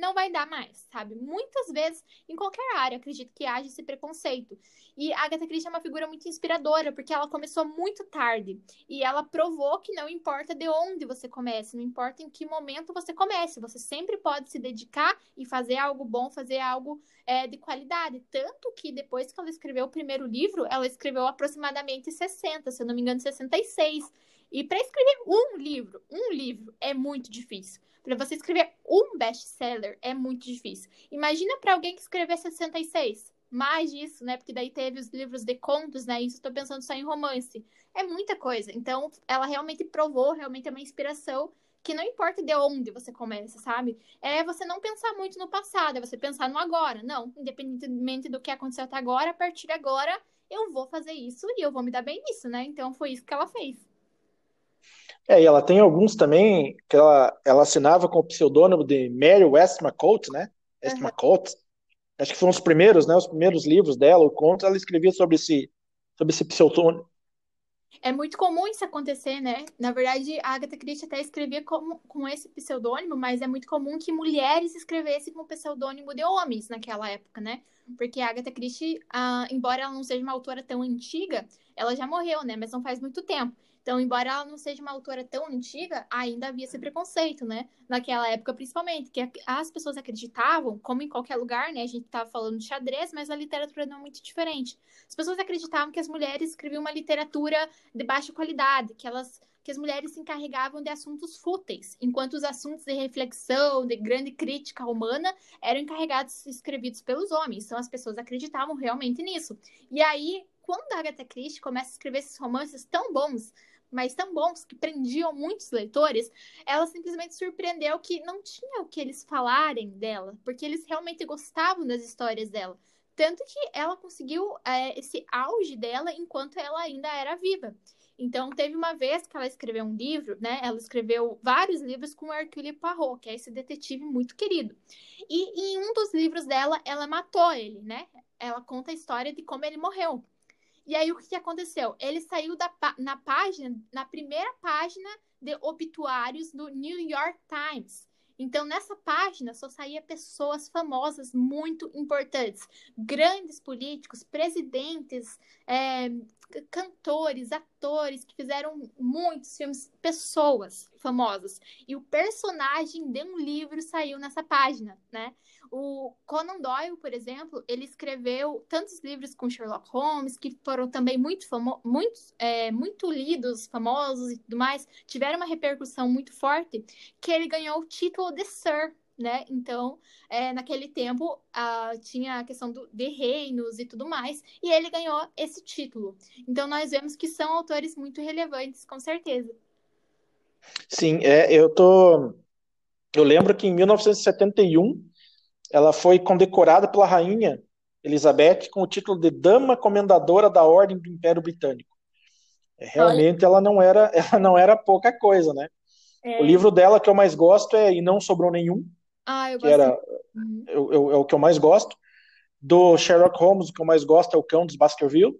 não vai dar mais, sabe? Muitas vezes, em qualquer área, acredito que haja esse preconceito. E a Agatha Christie é uma figura muito inspiradora, porque ela começou muito tarde. E ela provou que não importa de onde você comece, não importa em que momento você comece, você sempre pode se dedicar e fazer algo bom, fazer algo é, de qualidade. Tanto que depois que ela escreveu o primeiro livro, ela escreveu aproximadamente 60, se eu não me engano, 66. E para escrever um livro, um livro é muito difícil. Para você escrever um best-seller é muito difícil. Imagina para alguém que escrever 66 mais disso, né? Porque daí teve os livros de contos, né? Isso estou pensando só em romance. É muita coisa. Então, ela realmente provou, realmente é uma inspiração que não importa de onde você começa, sabe? É você não pensar muito no passado, é você pensar no agora. Não, independentemente do que aconteceu até agora, a partir de agora eu vou fazer isso e eu vou me dar bem nisso, né? Então foi isso que ela fez. É, e ela tem alguns também que ela, ela assinava com o pseudônimo de Mary Westmacott, né? Westmacott. Uhum acho que foram os primeiros, né, os primeiros livros dela, o conto, ela escrevia sobre esse, sobre esse pseudônimo. É muito comum isso acontecer, né? Na verdade, a Agatha Christie até escrevia com, com esse pseudônimo, mas é muito comum que mulheres escrevessem com o pseudônimo de homens naquela época, né? Porque a Agatha Christie, ah, embora ela não seja uma autora tão antiga, ela já morreu, né? Mas não faz muito tempo. Então, embora ela não seja uma autora tão antiga, ainda havia esse preconceito, né? Naquela época, principalmente, que as pessoas acreditavam, como em qualquer lugar, né? A gente estava falando de xadrez, mas a literatura não é muito diferente. As pessoas acreditavam que as mulheres escreviam uma literatura de baixa qualidade, que elas que as mulheres se encarregavam de assuntos fúteis, enquanto os assuntos de reflexão, de grande crítica humana, eram encarregados escrevidos pelos homens. Então as pessoas acreditavam realmente nisso. E aí, quando a Agatha Christie começa a escrever esses romances tão bons, mas tão bons que prendiam muitos leitores, ela simplesmente surpreendeu que não tinha o que eles falarem dela, porque eles realmente gostavam das histórias dela. Tanto que ela conseguiu é, esse auge dela enquanto ela ainda era viva. Então, teve uma vez que ela escreveu um livro, né? Ela escreveu vários livros com Hercule Poirot, que é esse detetive muito querido. E em um dos livros dela, ela matou ele, né? Ela conta a história de como ele morreu. E aí o que aconteceu? Ele saiu da, na página, na primeira página de obituários do New York Times. Então, nessa página só saía pessoas famosas muito importantes, grandes políticos, presidentes, é, cantores, atores que fizeram muitos filmes, pessoas famosas. E o personagem de um livro saiu nessa página, né? O Conan Doyle, por exemplo, ele escreveu tantos livros com Sherlock Holmes, que foram também muito, famo muito, é, muito lidos, famosos e tudo mais, tiveram uma repercussão muito forte, que ele ganhou o título de Sir, né? Então, é, naquele tempo, uh, tinha a questão do, de reinos e tudo mais, e ele ganhou esse título. Então, nós vemos que são autores muito relevantes, com certeza. Sim, é, eu tô. Eu lembro que em 1971 ela foi condecorada pela rainha Elizabeth com o título de Dama Comendadora da Ordem do Império Britânico. É, realmente ela não era, ela não era pouca coisa, né? É. O livro dela que eu mais gosto é E Não Sobrou Nenhum, ah, eu que era uhum. eu, eu, é o que eu mais gosto. Do Sherlock Holmes, o que eu mais gosto é O Cão dos Baskerville.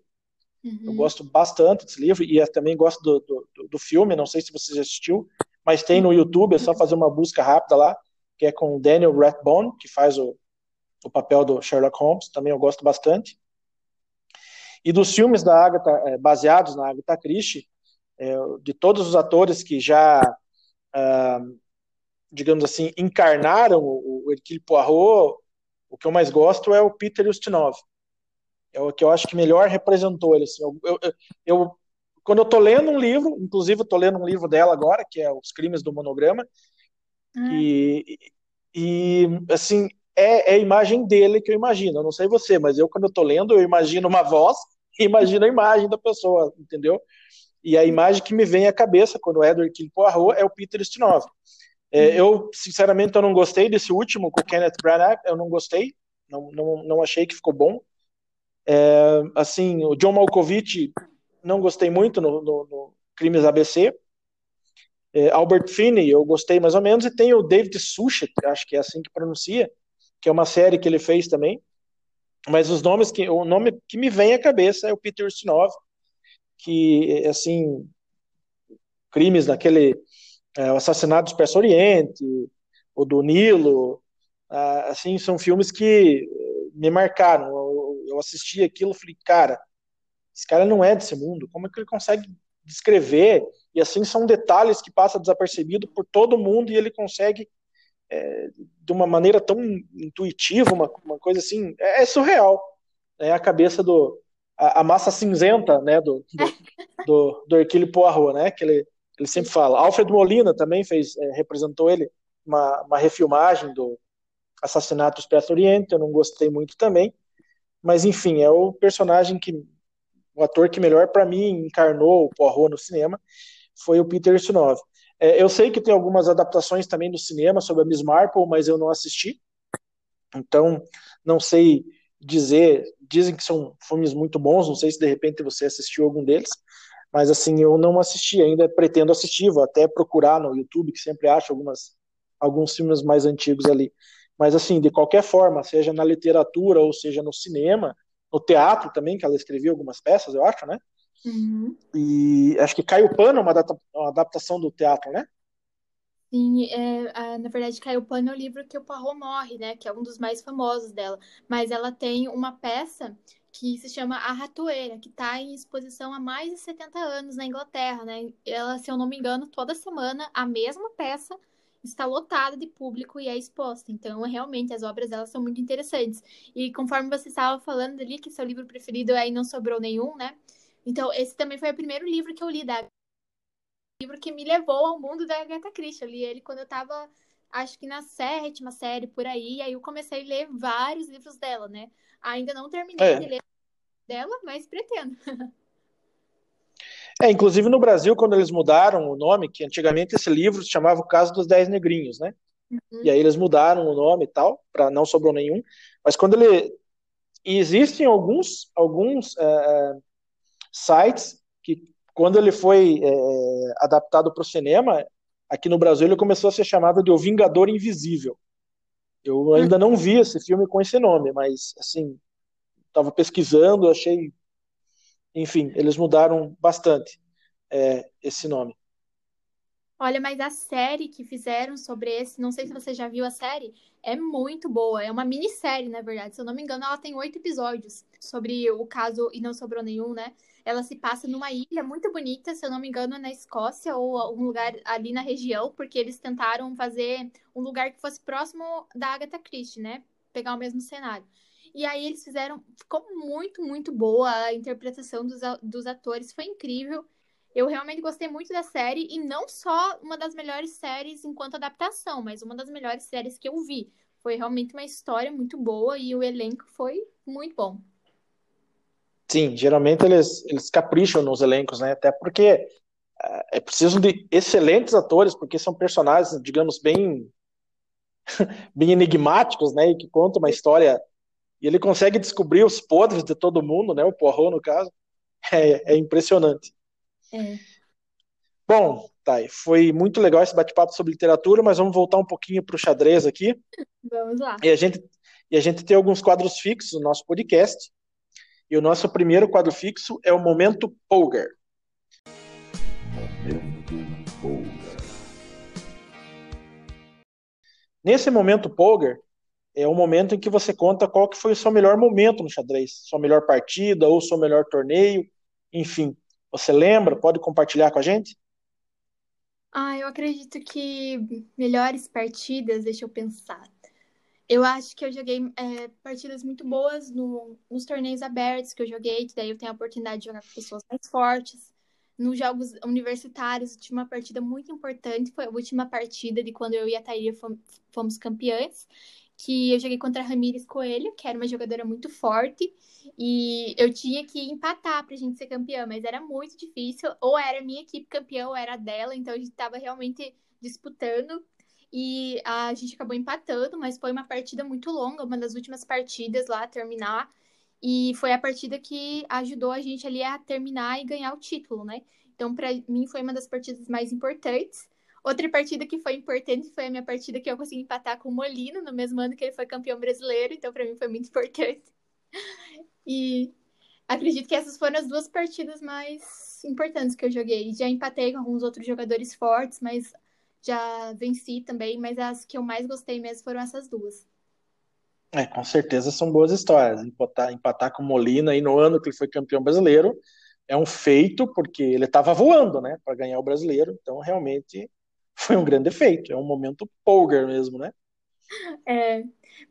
Uhum. Eu gosto bastante desse livro e também gosto do, do, do, filme, não sei se você já assistiu, mas tem no YouTube, é só fazer uma busca rápida lá, que é com o Daniel Rathbone, que faz o, o papel do Sherlock Holmes, também eu gosto bastante. E dos filmes da Agatha, é, baseados na Agatha Christie, é, de todos os atores que já, ah, digamos assim, encarnaram o, o Hercule Poirot, o que eu mais gosto é o Peter Ustinov. É o que eu acho que melhor representou ele. Assim, eu, eu, eu quando eu estou lendo um livro, inclusive estou lendo um livro dela agora, que é Os Crimes do Monograma, ah. E, e, assim, é, é, a imagem dele que eu imagino. Eu não sei você, mas eu, quando eu tô lendo, eu imagino uma voz e imagino a imagem da pessoa, entendeu? E a imagem que me vem à cabeça quando o Edward King Poirot é o Peter Ustinov. É, eu, sinceramente, eu não gostei desse último com o Kenneth Branagh, eu não gostei, não, não, não achei que ficou bom. É, assim, o John Malkovich, não gostei muito no, no, no Crimes ABC, é, Albert Finney, eu gostei mais ou menos, e tem o David Suchet, acho que é assim que pronuncia, que é uma série que ele fez também. Mas os nomes que o nome que me vem à cabeça é o Peter Ustinov, que assim crimes naquele é, o assassinato do Expresso Oriente, o do Nilo, ah, assim são filmes que me marcaram. Eu, eu assisti aquilo, e falei, cara, esse cara não é desse mundo. Como é que ele consegue descrever? E assim são detalhes que passam desapercebido por todo mundo e ele consegue é, de uma maneira tão intuitiva, uma, uma coisa assim, é, é surreal. É a cabeça do a, a, massa cinzenta, né, do do, do, do Hercule Poirot, né, que ele ele sempre fala. Alfred Molina também fez é, representou ele uma, uma refilmagem do Assassinato do Expresso Oriente, eu não gostei muito também, mas enfim, é o personagem que o ator que melhor para mim encarnou o Poirot no cinema foi o Peter Ustinov. É, eu sei que tem algumas adaptações também no cinema sobre a Miss Marple, mas eu não assisti. Então, não sei dizer. Dizem que são filmes muito bons, não sei se de repente você assistiu algum deles. Mas assim, eu não assisti ainda, pretendo assistir, vou até procurar no YouTube, que sempre acho algumas, alguns filmes mais antigos ali. Mas assim, de qualquer forma, seja na literatura ou seja no cinema, no teatro também, que ela escreveu algumas peças, eu acho, né? Uhum. E acho que Caio Pano é uma, uma adaptação do teatro, né? Sim, é, na verdade, Caio Pano é o livro que o Parro morre, né? Que é um dos mais famosos dela. Mas ela tem uma peça que se chama A Ratoeira, que está em exposição há mais de 70 anos na Inglaterra, né? Ela, se eu não me engano, toda semana a mesma peça está lotada de público e é exposta. Então, realmente, as obras elas são muito interessantes. E conforme você estava falando ali, que seu livro preferido aí não sobrou nenhum, né? Então, esse também foi o primeiro livro que eu li da livro que me levou ao mundo da Agatha Christie. Eu li ele quando eu estava, acho que na sétima série, por aí. E aí eu comecei a ler vários livros dela, né? Ainda não terminei é. de ler dela, mas pretendo. É, inclusive no Brasil, quando eles mudaram o nome, que antigamente esse livro se chamava O Caso dos Dez Negrinhos, né? Uhum. E aí eles mudaram o nome e tal, para não sobrou nenhum. Mas quando ele. E existem alguns, alguns é, sites que, quando ele foi é, adaptado para o cinema, aqui no Brasil ele começou a ser chamado de O Vingador Invisível. Eu ainda não vi esse filme com esse nome, mas, assim, estava pesquisando, achei enfim, eles mudaram bastante é, esse nome. Olha, mas a série que fizeram sobre esse, não sei se você já viu a série, é muito boa. É uma minissérie, na verdade. Se eu não me engano, ela tem oito episódios sobre o caso e não sobrou nenhum, né? Ela se passa numa ilha muito bonita, se eu não me engano, na Escócia ou algum lugar ali na região, porque eles tentaram fazer um lugar que fosse próximo da Agatha Christie, né? Pegar o mesmo cenário. E aí eles fizeram. Ficou muito, muito boa. A interpretação dos, dos atores foi incrível. Eu realmente gostei muito da série. E não só uma das melhores séries enquanto adaptação, mas uma das melhores séries que eu vi. Foi realmente uma história muito boa e o elenco foi muito bom. Sim, geralmente eles, eles capricham nos elencos, né? Até porque é preciso de excelentes atores, porque são personagens, digamos, bem, bem enigmáticos, né? E que contam uma história e ele consegue descobrir os podres de todo mundo, né? O Poirot, no caso. É, é impressionante. É. Bom, Thay, foi muito legal esse bate-papo sobre literatura, mas vamos voltar um pouquinho para o xadrez aqui. Vamos lá. E a, gente, e a gente tem alguns quadros fixos no nosso podcast. E o nosso primeiro quadro fixo é o Momento Polgar. Momento Polgar. Nesse Momento Polgar, é o momento em que você conta qual que foi o seu melhor momento no xadrez, sua melhor partida ou seu melhor torneio, enfim. Você lembra? Pode compartilhar com a gente? Ah, eu acredito que melhores partidas, deixa eu pensar. Eu acho que eu joguei é, partidas muito boas no, nos torneios abertos que eu joguei, que daí eu tenho a oportunidade de jogar com pessoas mais fortes. Nos jogos universitários, tive uma partida muito importante, foi a última partida de quando eu e a Thaíra fomos campeãs que eu joguei contra a Ramires Coelho, que era uma jogadora muito forte, e eu tinha que empatar pra gente ser campeã, mas era muito difícil, ou era minha equipe campeã, ou era dela, então a gente tava realmente disputando, e a gente acabou empatando, mas foi uma partida muito longa, uma das últimas partidas lá a terminar, e foi a partida que ajudou a gente ali a terminar e ganhar o título, né? Então, para mim, foi uma das partidas mais importantes. Outra partida que foi importante foi a minha partida que eu consegui empatar com o Molino no mesmo ano que ele foi campeão brasileiro, então para mim foi muito importante. E acredito que essas foram as duas partidas mais importantes que eu joguei. Já empatei com alguns outros jogadores fortes, mas já venci também, mas as que eu mais gostei mesmo foram essas duas. É, com certeza são boas histórias. Empatar, empatar com Molina aí no ano que ele foi campeão brasileiro é um feito, porque ele estava voando, né, para ganhar o brasileiro. Então, realmente foi um grande feito. É um momento polgar mesmo, né? É,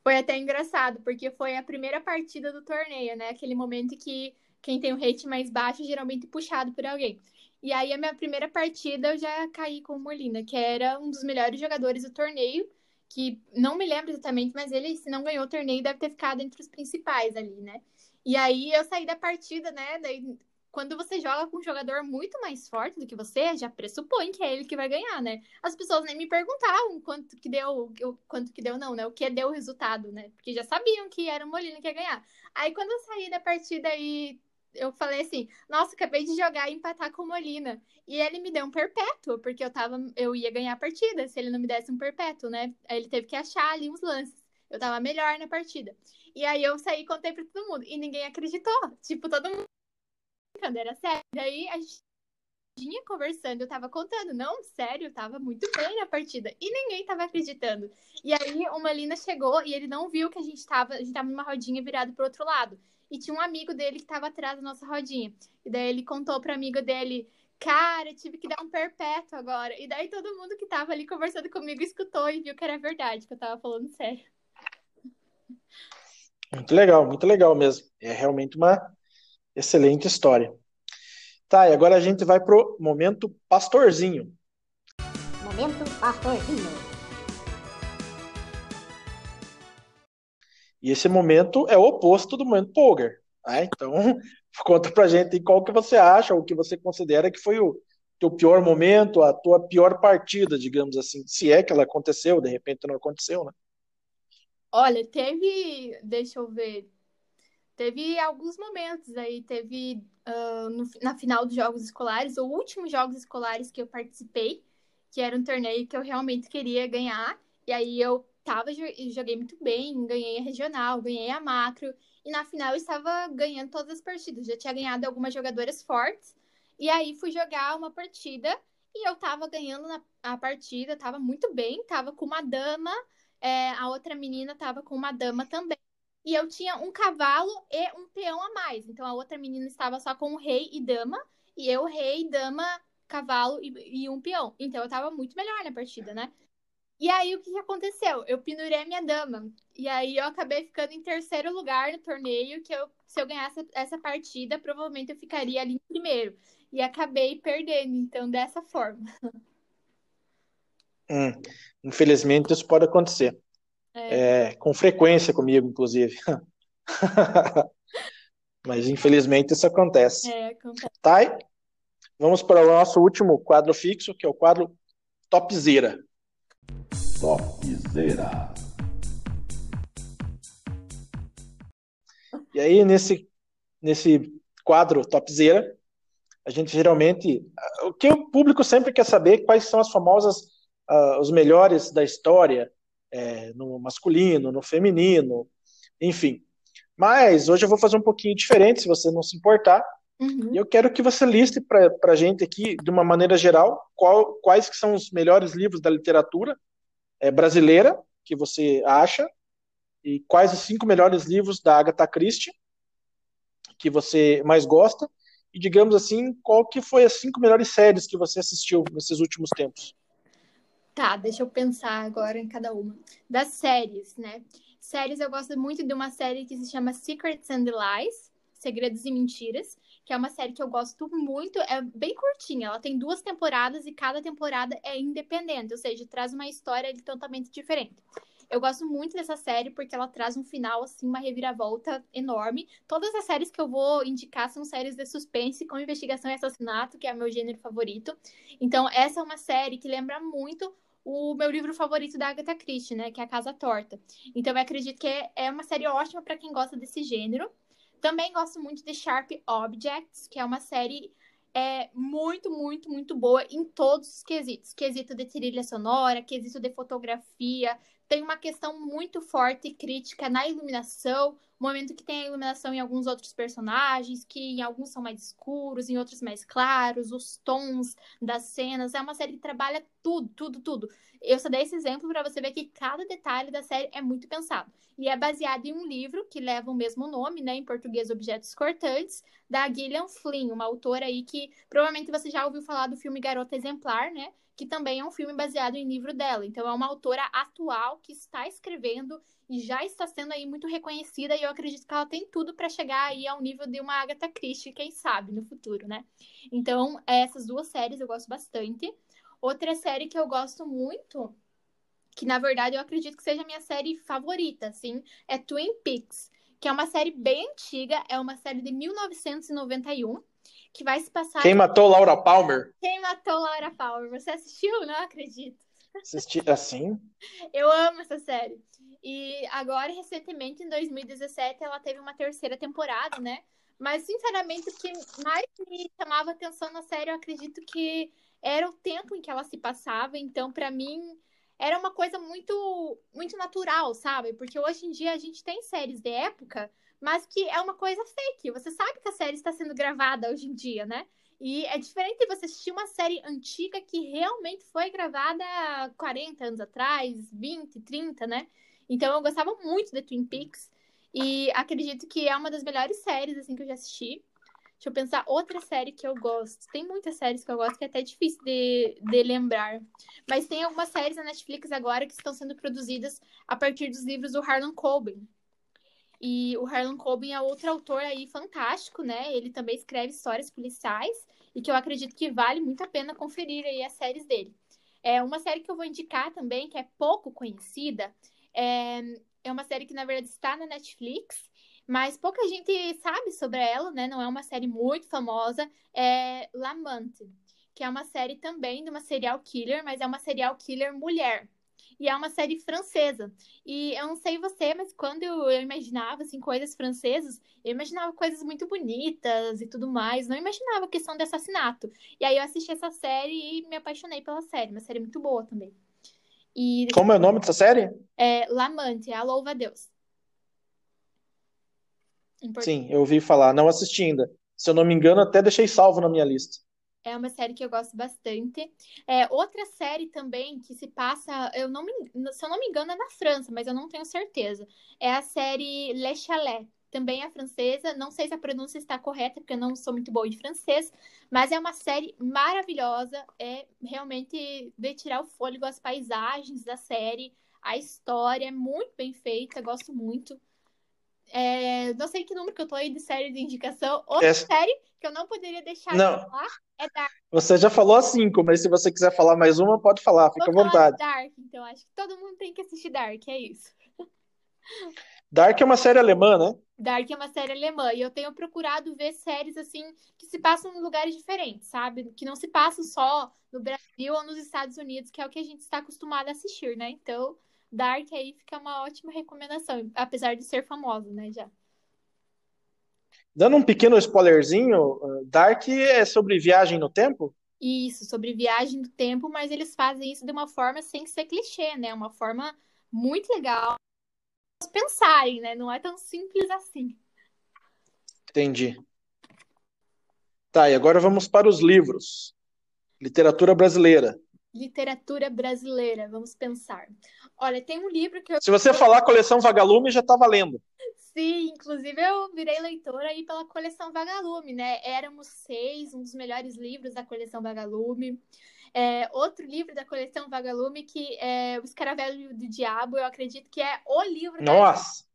foi até engraçado, porque foi a primeira partida do torneio, né? Aquele momento que quem tem o rate mais baixo geralmente puxado por alguém. E aí, a minha primeira partida, eu já caí com o Molina, que era um dos melhores jogadores do torneio, que não me lembro exatamente, mas ele, se não ganhou o torneio, deve ter ficado entre os principais ali, né? E aí, eu saí da partida, né? Daí, quando você joga com um jogador muito mais forte do que você, já pressupõe que é ele que vai ganhar, né? As pessoas nem me perguntavam quanto que deu, quanto que deu não, né? O que deu o resultado, né? Porque já sabiam que era o Molina que ia ganhar. Aí quando eu saí da partida e eu falei assim, nossa, acabei de jogar e empatar com o Molina. E ele me deu um perpétuo, porque eu tava, eu ia ganhar a partida, se ele não me desse um perpétuo, né? Aí ele teve que achar ali uns lances. Eu tava melhor na partida. E aí eu saí e contei pra todo mundo. E ninguém acreditou. Tipo, todo mundo brincando, era sério. Daí a gente vinha conversando, eu tava contando, não, sério, eu tava muito bem na partida. E ninguém tava acreditando. E aí o Molina chegou e ele não viu que a gente tava, a gente tava numa rodinha virado pro outro lado e tinha um amigo dele que estava atrás da nossa rodinha. E daí ele contou para amigo dele, cara, tive que dar um perpétuo agora. E daí todo mundo que estava ali conversando comigo escutou e viu que era verdade, que eu estava falando sério. Muito legal, muito legal mesmo. É realmente uma excelente história. Tá, e agora a gente vai pro momento pastorzinho. Momento pastorzinho. E esse momento é o oposto do momento poker. Né? Então, conta pra gente qual que você acha, ou o que você considera que foi o teu pior momento, a tua pior partida, digamos assim, se é que ela aconteceu, de repente não aconteceu, né? Olha, teve, deixa eu ver, teve alguns momentos aí, teve uh, no, na final dos Jogos Escolares, ou últimos Jogos Escolares que eu participei, que era um torneio que eu realmente queria ganhar, e aí eu tava, joguei muito bem, ganhei a regional, ganhei a macro, e na final eu estava ganhando todas as partidas. Já tinha ganhado algumas jogadoras fortes, e aí fui jogar uma partida e eu tava ganhando na, a partida, tava muito bem, tava com uma dama, é, a outra menina tava com uma dama também. E eu tinha um cavalo e um peão a mais. Então a outra menina estava só com o rei e dama, e eu, rei, dama, cavalo e, e um peão. Então eu tava muito melhor na partida, né? E aí, o que, que aconteceu? Eu pendurei a minha dama. E aí, eu acabei ficando em terceiro lugar no torneio, que eu, se eu ganhasse essa partida, provavelmente eu ficaria ali em primeiro. E acabei perdendo, então, dessa forma. Hum, infelizmente, isso pode acontecer. É. É, com frequência comigo, inclusive. Mas, infelizmente, isso acontece. É, acontece. Tá? Vamos para o nosso último quadro fixo, que é o quadro Topzera. Topzera. E aí, nesse, nesse quadro Topzera, a gente geralmente. O que o público sempre quer saber quais são as famosas, uh, os melhores da história, é, no masculino, no feminino, enfim. Mas hoje eu vou fazer um pouquinho diferente, se você não se importar. Uhum. E eu quero que você liste para a gente aqui, de uma maneira geral, qual, quais que são os melhores livros da literatura é, brasileira que você acha e quais os cinco melhores livros da Agatha Christie que você mais gosta e digamos assim qual que foi as cinco melhores séries que você assistiu nesses últimos tempos. Tá, deixa eu pensar agora em cada uma. Das séries, né? Séries eu gosto muito de uma série que se chama Secrets and Lies, Segredos e Mentiras, que é uma série que eu gosto muito, é bem curtinha, ela tem duas temporadas e cada temporada é independente, ou seja, traz uma história totalmente diferente. Eu gosto muito dessa série porque ela traz um final, assim, uma reviravolta enorme. Todas as séries que eu vou indicar são séries de suspense com investigação e assassinato, que é meu gênero favorito. Então, essa é uma série que lembra muito o meu livro favorito da Agatha Christie, né, que é A Casa Torta. Então, eu acredito que é uma série ótima para quem gosta desse gênero. Também gosto muito de Sharp Objects, que é uma série é muito, muito, muito boa em todos os quesitos. Quesito de trilha sonora, quesito de fotografia. Tem uma questão muito forte e crítica na iluminação, momento que tem a iluminação em alguns outros personagens, que em alguns são mais escuros, em outros mais claros, os tons das cenas. É uma série que trabalha tudo, tudo, tudo. Eu só dei esse exemplo para você ver que cada detalhe da série é muito pensado. E é baseado em um livro que leva o mesmo nome, né, em português Objetos Cortantes, da Gillian Flynn, uma autora aí que provavelmente você já ouviu falar do filme Garota Exemplar, né? Que também é um filme baseado em livro dela. Então é uma autora atual que está escrevendo e já está sendo aí muito reconhecida e eu acredito que ela tem tudo para chegar aí ao nível de uma Agatha Christie, quem sabe, no futuro, né? Então, essas duas séries eu gosto bastante. Outra série que eu gosto muito, que na verdade eu acredito que seja a minha série favorita, assim, é Twin Peaks, que é uma série bem antiga, é uma série de 1991, que vai se passar. Quem matou Laura Palmer? Quem matou Laura Palmer? Você assistiu? Não acredito. Assisti assim? Eu amo essa série. E agora, recentemente, em 2017, ela teve uma terceira temporada, né? Mas, sinceramente, o que mais me chamava atenção na série, eu acredito que era o tempo em que ela se passava. Então, para mim, era uma coisa muito, muito natural, sabe? Porque hoje em dia a gente tem séries de época, mas que é uma coisa fake. Você sabe que a série está sendo gravada hoje em dia, né? E é diferente você assistir uma série antiga que realmente foi gravada 40 anos atrás, 20, 30, né? Então eu gostava muito de Twin Peaks e acredito que é uma das melhores séries assim que eu já assisti. Deixa eu pensar outra série que eu gosto. Tem muitas séries que eu gosto que é até difícil de, de lembrar. Mas tem algumas séries na Netflix agora que estão sendo produzidas a partir dos livros do Harlan Coben. E o Harlan Coben é outro autor aí fantástico, né? Ele também escreve histórias policiais e que eu acredito que vale muito a pena conferir aí as séries dele. É uma série que eu vou indicar também, que é pouco conhecida, é, é uma série que na verdade está na Netflix mas pouca gente sabe sobre ela, né? Não é uma série muito famosa. É Lamante, que é uma série também de uma serial killer, mas é uma serial killer mulher. E é uma série francesa. E eu não sei você, mas quando eu, imaginava assim, coisas francesas, eu imaginava coisas muito bonitas e tudo mais. Não imaginava a questão de assassinato. E aí eu assisti essa série e me apaixonei pela série. Uma série muito boa também. E... Como é o nome dessa série? É Lamante, a Louva a Deus. Sim, eu ouvi falar, não assisti ainda. Se eu não me engano, até deixei salvo na minha lista. É uma série que eu gosto bastante. É, outra série também que se passa, eu não me, se eu não me engano, é na França, mas eu não tenho certeza. É a série Le Chalet. Também é francesa. Não sei se a pronúncia está correta, porque eu não sou muito boa em francês. Mas é uma série maravilhosa. É realmente de tirar o fôlego, as paisagens da série. A história é muito bem feita, gosto muito. É, não sei que número que eu tô aí de série de indicação. Outra Essa... série que eu não poderia deixar não. de falar é Dark. Você já falou cinco, mas se você quiser falar mais uma, pode falar, fica à vontade. Dark, então acho que todo mundo tem que assistir Dark, é isso. Dark é uma série alemã, né? Dark é uma série alemã e eu tenho procurado ver séries assim que se passam em lugares diferentes, sabe? Que não se passam só no Brasil ou nos Estados Unidos, que é o que a gente está acostumado a assistir, né? Então, Dark aí fica uma ótima recomendação, apesar de ser famosa, né, já. Dando um pequeno spoilerzinho, Dark é sobre viagem no tempo? Isso, sobre viagem no tempo, mas eles fazem isso de uma forma sem ser clichê, né? Uma forma muito legal pensarem, né? Não é tão simples assim. Entendi. Tá, e agora vamos para os livros. Literatura brasileira literatura brasileira, vamos pensar. Olha, tem um livro que eu. Se você falar coleção Vagalume, já tá valendo. Sim, inclusive eu virei leitora aí pela coleção Vagalume, né? Éramos seis, um dos melhores livros da coleção Vagalume. É, outro livro da coleção Vagalume, que é O Escaravelho do Diabo, eu acredito que é o livro Nossa!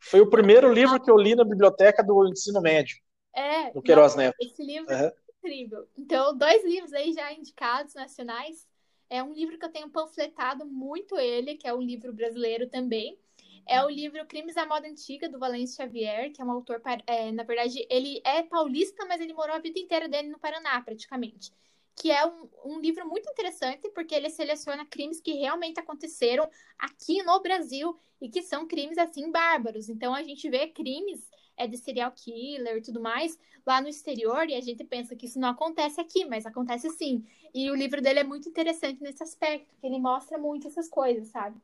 Foi o primeiro livro que eu li na biblioteca do ensino médio. É. Do Queiroz Neto. Esse livro uhum incrível. Então, dois livros aí já indicados nacionais. É um livro que eu tenho panfletado muito ele, que é um livro brasileiro também. É o livro Crimes da Moda Antiga, do Valêncio Xavier, que é um autor, é, na verdade, ele é paulista, mas ele morou a vida inteira dele no Paraná, praticamente. Que é um, um livro muito interessante, porque ele seleciona crimes que realmente aconteceram aqui no Brasil e que são crimes, assim, bárbaros. Então, a gente vê crimes é de serial killer e tudo mais, lá no exterior, e a gente pensa que isso não acontece aqui, mas acontece sim. E o livro dele é muito interessante nesse aspecto, que ele mostra muito essas coisas, sabe?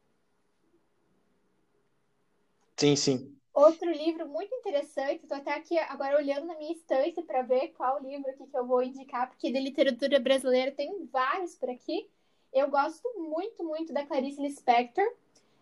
Sim, sim. Outro livro muito interessante, estou até aqui agora olhando na minha estante para ver qual livro que eu vou indicar, porque de literatura brasileira tem vários por aqui. Eu gosto muito, muito da Clarice Lispector.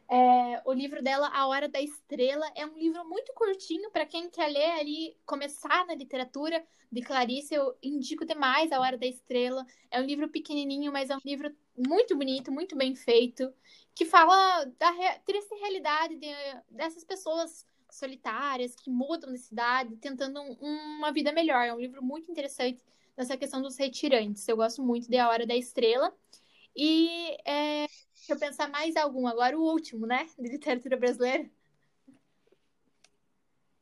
É, o livro dela, A Hora da Estrela, é um livro muito curtinho para quem quer ler ali, começar na literatura de Clarice. Eu indico demais A Hora da Estrela. É um livro pequenininho, mas é um livro muito bonito, muito bem feito, que fala da triste realidade de, dessas pessoas solitárias que mudam de cidade, tentando um, uma vida melhor. É um livro muito interessante nessa questão dos retirantes. Eu gosto muito de A Hora da Estrela. E é, Deixa eu pensar mais algum. Agora o último, né? De literatura brasileira.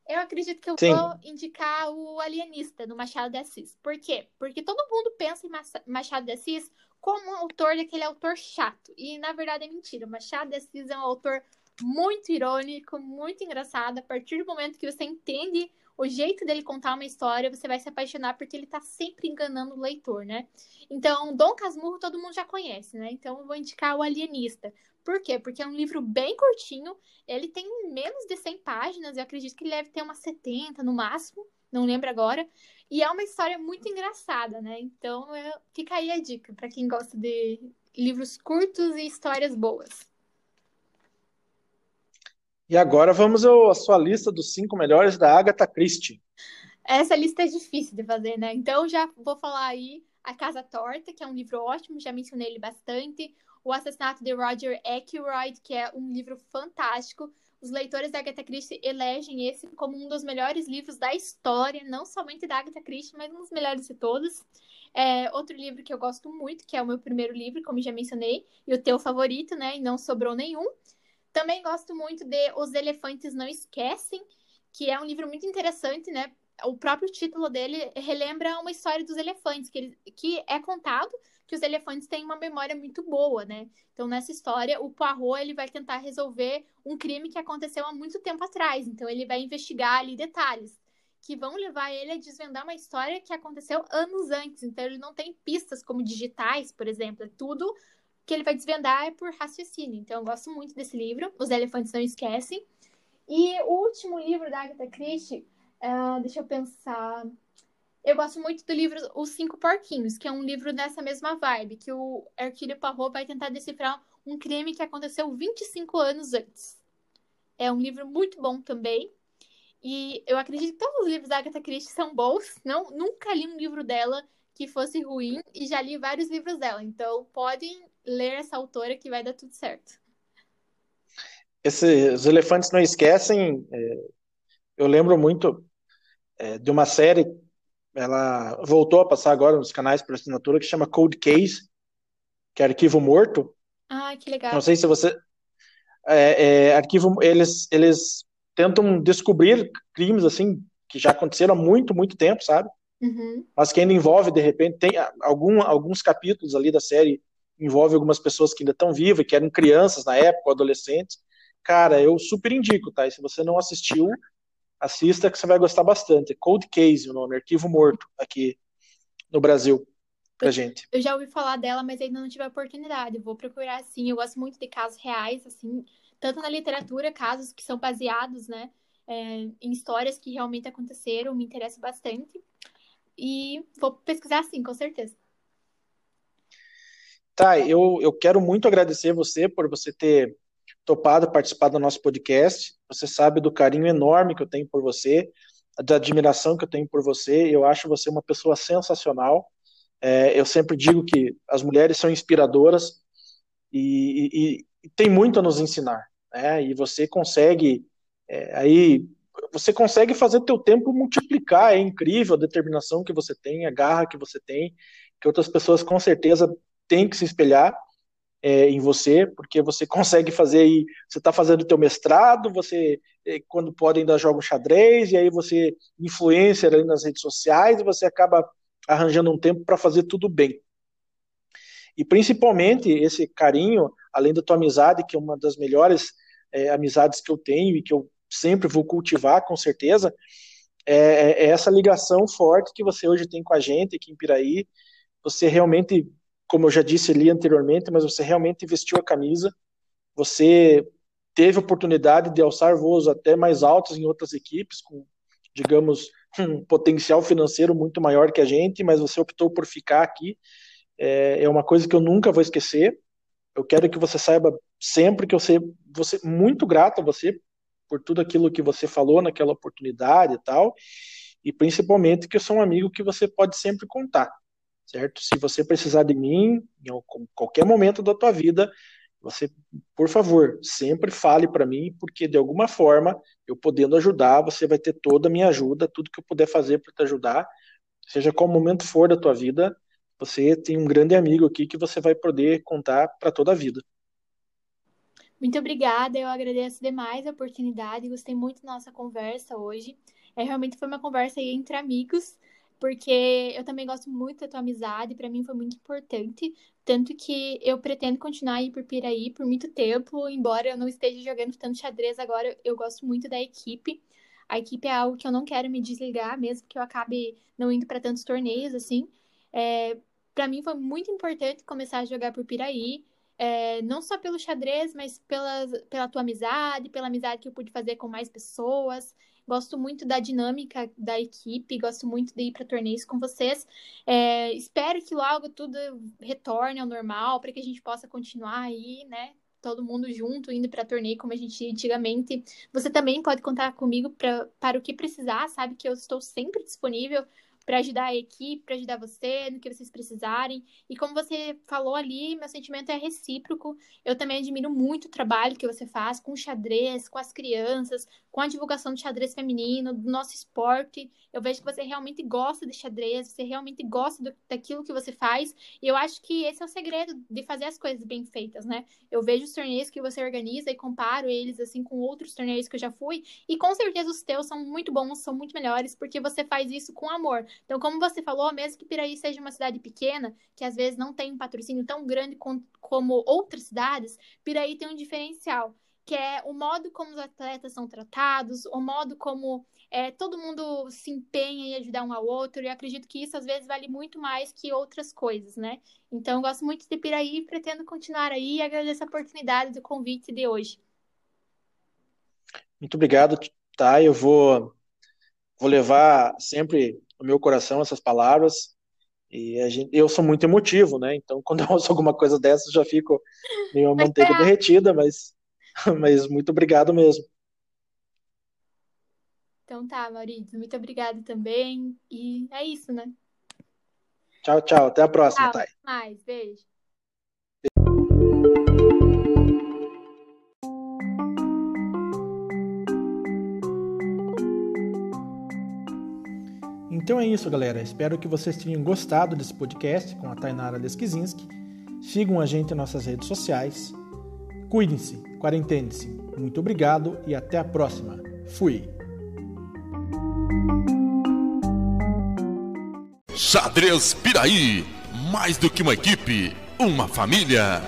Eu acredito que eu Sim. vou indicar o Alienista, do Machado de Assis. Por quê? Porque todo mundo pensa em Machado de Assis como autor daquele autor chato. E, na verdade, é mentira. Machado de Assis é um autor muito irônico, muito engraçado. A partir do momento que você entende o jeito dele contar uma história, você vai se apaixonar porque ele tá sempre enganando o leitor, né? Então, Dom Casmurro todo mundo já conhece, né? Então, eu vou indicar o Alienista. Por quê? Porque é um livro bem curtinho, ele tem menos de 100 páginas, eu acredito que ele deve ter umas 70 no máximo, não lembro agora. E é uma história muito engraçada, né? Então, eu... fica aí a dica para quem gosta de livros curtos e histórias boas. E agora vamos à sua lista dos cinco melhores da Agatha Christie. Essa lista é difícil de fazer, né? Então já vou falar aí A Casa Torta, que é um livro ótimo, já mencionei ele bastante. O Assassinato de Roger Ackroyd, que é um livro fantástico. Os leitores da Agatha Christie elegem esse como um dos melhores livros da história, não somente da Agatha Christie, mas um dos melhores de todos. É, outro livro que eu gosto muito, que é o meu primeiro livro, como já mencionei, e o teu favorito, né? E não sobrou nenhum, também gosto muito de Os Elefantes Não Esquecem, que é um livro muito interessante, né? O próprio título dele relembra uma história dos elefantes, que, ele, que é contado que os elefantes têm uma memória muito boa, né? Então, nessa história, o Poirot ele vai tentar resolver um crime que aconteceu há muito tempo atrás. Então, ele vai investigar ali detalhes que vão levar ele a desvendar uma história que aconteceu anos antes. Então, ele não tem pistas como digitais, por exemplo. É tudo que ele vai desvendar é por raciocínio. Então, eu gosto muito desse livro, Os Elefantes Não Esquecem. E o último livro da Agatha Christie, uh, deixa eu pensar. Eu gosto muito do livro Os Cinco Porquinhos, que é um livro dessa mesma vibe, que o Hercule Poirot vai tentar decifrar um crime que aconteceu 25 anos antes. É um livro muito bom também. E eu acredito que todos os livros da Agatha Christie são bons. Não, nunca li um livro dela que fosse ruim e já li vários livros dela. Então, podem ler essa autora que vai dar tudo certo. Esse, os elefantes não esquecem. É, eu lembro muito é, de uma série, ela voltou a passar agora nos canais por assinatura, que chama Cold Case, que é Arquivo Morto. Ah, que legal. Não sei se você. É, é, arquivo, eles, eles tentam descobrir crimes assim que já aconteceram há muito, muito tempo, sabe? Uhum. Mas que ainda envolve, de repente, tem algum, alguns capítulos ali da série envolve algumas pessoas que ainda estão vivas, que eram crianças na época, adolescentes. Cara, eu super indico, tá? E se você não assistiu, assista que você vai gostar bastante. Cold Case, o nome, Arquivo Morto, aqui no Brasil, pra eu, gente. Eu já ouvi falar dela, mas ainda não tive a oportunidade. vou procurar, sim. Eu gosto muito de casos reais, assim, tanto na literatura, casos que são baseados, né, é, em histórias que realmente aconteceram, me interessa bastante. E vou pesquisar, sim, com certeza. Tá, eu, eu quero muito agradecer você por você ter topado participar do nosso podcast. Você sabe do carinho enorme que eu tenho por você, da admiração que eu tenho por você. Eu acho você uma pessoa sensacional. É, eu sempre digo que as mulheres são inspiradoras e, e, e tem muito a nos ensinar. Né? E você consegue é, aí você consegue fazer teu tempo multiplicar. É incrível a determinação que você tem, a garra que você tem, que outras pessoas com certeza tem que se espelhar é, em você, porque você consegue fazer aí, você está fazendo o teu mestrado, você, é, quando pode, ainda joga um xadrez, e aí você influencer ali nas redes sociais, e você acaba arranjando um tempo para fazer tudo bem. E principalmente esse carinho, além da tua amizade, que é uma das melhores é, amizades que eu tenho e que eu sempre vou cultivar, com certeza, é, é, é essa ligação forte que você hoje tem com a gente aqui em Piraí. Você realmente, como eu já disse ali anteriormente, mas você realmente vestiu a camisa, você teve oportunidade de alçar voos até mais altos em outras equipes, com, digamos, um potencial financeiro muito maior que a gente, mas você optou por ficar aqui. É, é uma coisa que eu nunca vou esquecer. Eu quero que você saiba sempre que eu sei, você muito grato a você por tudo aquilo que você falou naquela oportunidade e tal, e principalmente que eu sou um amigo que você pode sempre contar, certo? Se você precisar de mim, em qualquer momento da tua vida, você, por favor, sempre fale para mim, porque de alguma forma, eu podendo ajudar, você vai ter toda a minha ajuda, tudo que eu puder fazer para te ajudar, seja qual momento for da tua vida, você tem um grande amigo aqui que você vai poder contar para toda a vida. Muito obrigada, eu agradeço demais a oportunidade, gostei muito da nossa conversa hoje. É, realmente foi uma conversa entre amigos, porque eu também gosto muito da tua amizade, para mim foi muito importante, tanto que eu pretendo continuar aí por Piraí por muito tempo, embora eu não esteja jogando tanto xadrez agora, eu gosto muito da equipe. A equipe é algo que eu não quero me desligar, mesmo que eu acabe não indo para tantos torneios assim. É, para mim foi muito importante começar a jogar por Piraí, é, não só pelo xadrez, mas pela, pela tua amizade, pela amizade que eu pude fazer com mais pessoas. Gosto muito da dinâmica da equipe, gosto muito de ir para torneios com vocês. É, espero que logo tudo retorne ao normal para que a gente possa continuar aí, né? Todo mundo junto, indo para torneio como a gente antigamente. Você também pode contar comigo pra, para o que precisar, sabe que eu estou sempre disponível para ajudar a equipe, para ajudar você no que vocês precisarem. E como você falou ali, meu sentimento é recíproco. Eu também admiro muito o trabalho que você faz com xadrez, com as crianças, com a divulgação do xadrez feminino, do nosso esporte. Eu vejo que você realmente gosta de xadrez, você realmente gosta do, daquilo que você faz. E eu acho que esse é o segredo de fazer as coisas bem feitas, né? Eu vejo os torneios que você organiza e comparo eles assim com outros torneios que eu já fui, e com certeza os teus são muito bons, são muito melhores, porque você faz isso com amor. Então, como você falou, mesmo que Piraí seja uma cidade pequena, que às vezes não tem um patrocínio tão grande como outras cidades, Piraí tem um diferencial, que é o modo como os atletas são tratados, o modo como é, todo mundo se empenha em ajudar um ao outro, e acredito que isso às vezes vale muito mais que outras coisas, né? Então, eu gosto muito de Piraí e pretendo continuar aí e agradeço a oportunidade do convite de hoje. Muito obrigado, tá? Eu vou, vou levar sempre no meu coração essas palavras. E gente, eu sou muito emotivo, né? Então, quando eu ouço alguma coisa dessas, já fico meio manteiga é. derretida, mas, mas muito obrigado mesmo. Então tá, Maurício, muito obrigado também. E é isso, né? Tchau, tchau. Até a próxima, tchau. Thay. Mais, beijo. Então é isso, galera. Espero que vocês tenham gostado desse podcast com a Tainara Leskizinski. Sigam a gente em nossas redes sociais. Cuidem-se, quarentene-se. Muito obrigado e até a próxima. Fui! Xadrez Piraí. Mais do que uma equipe, uma família.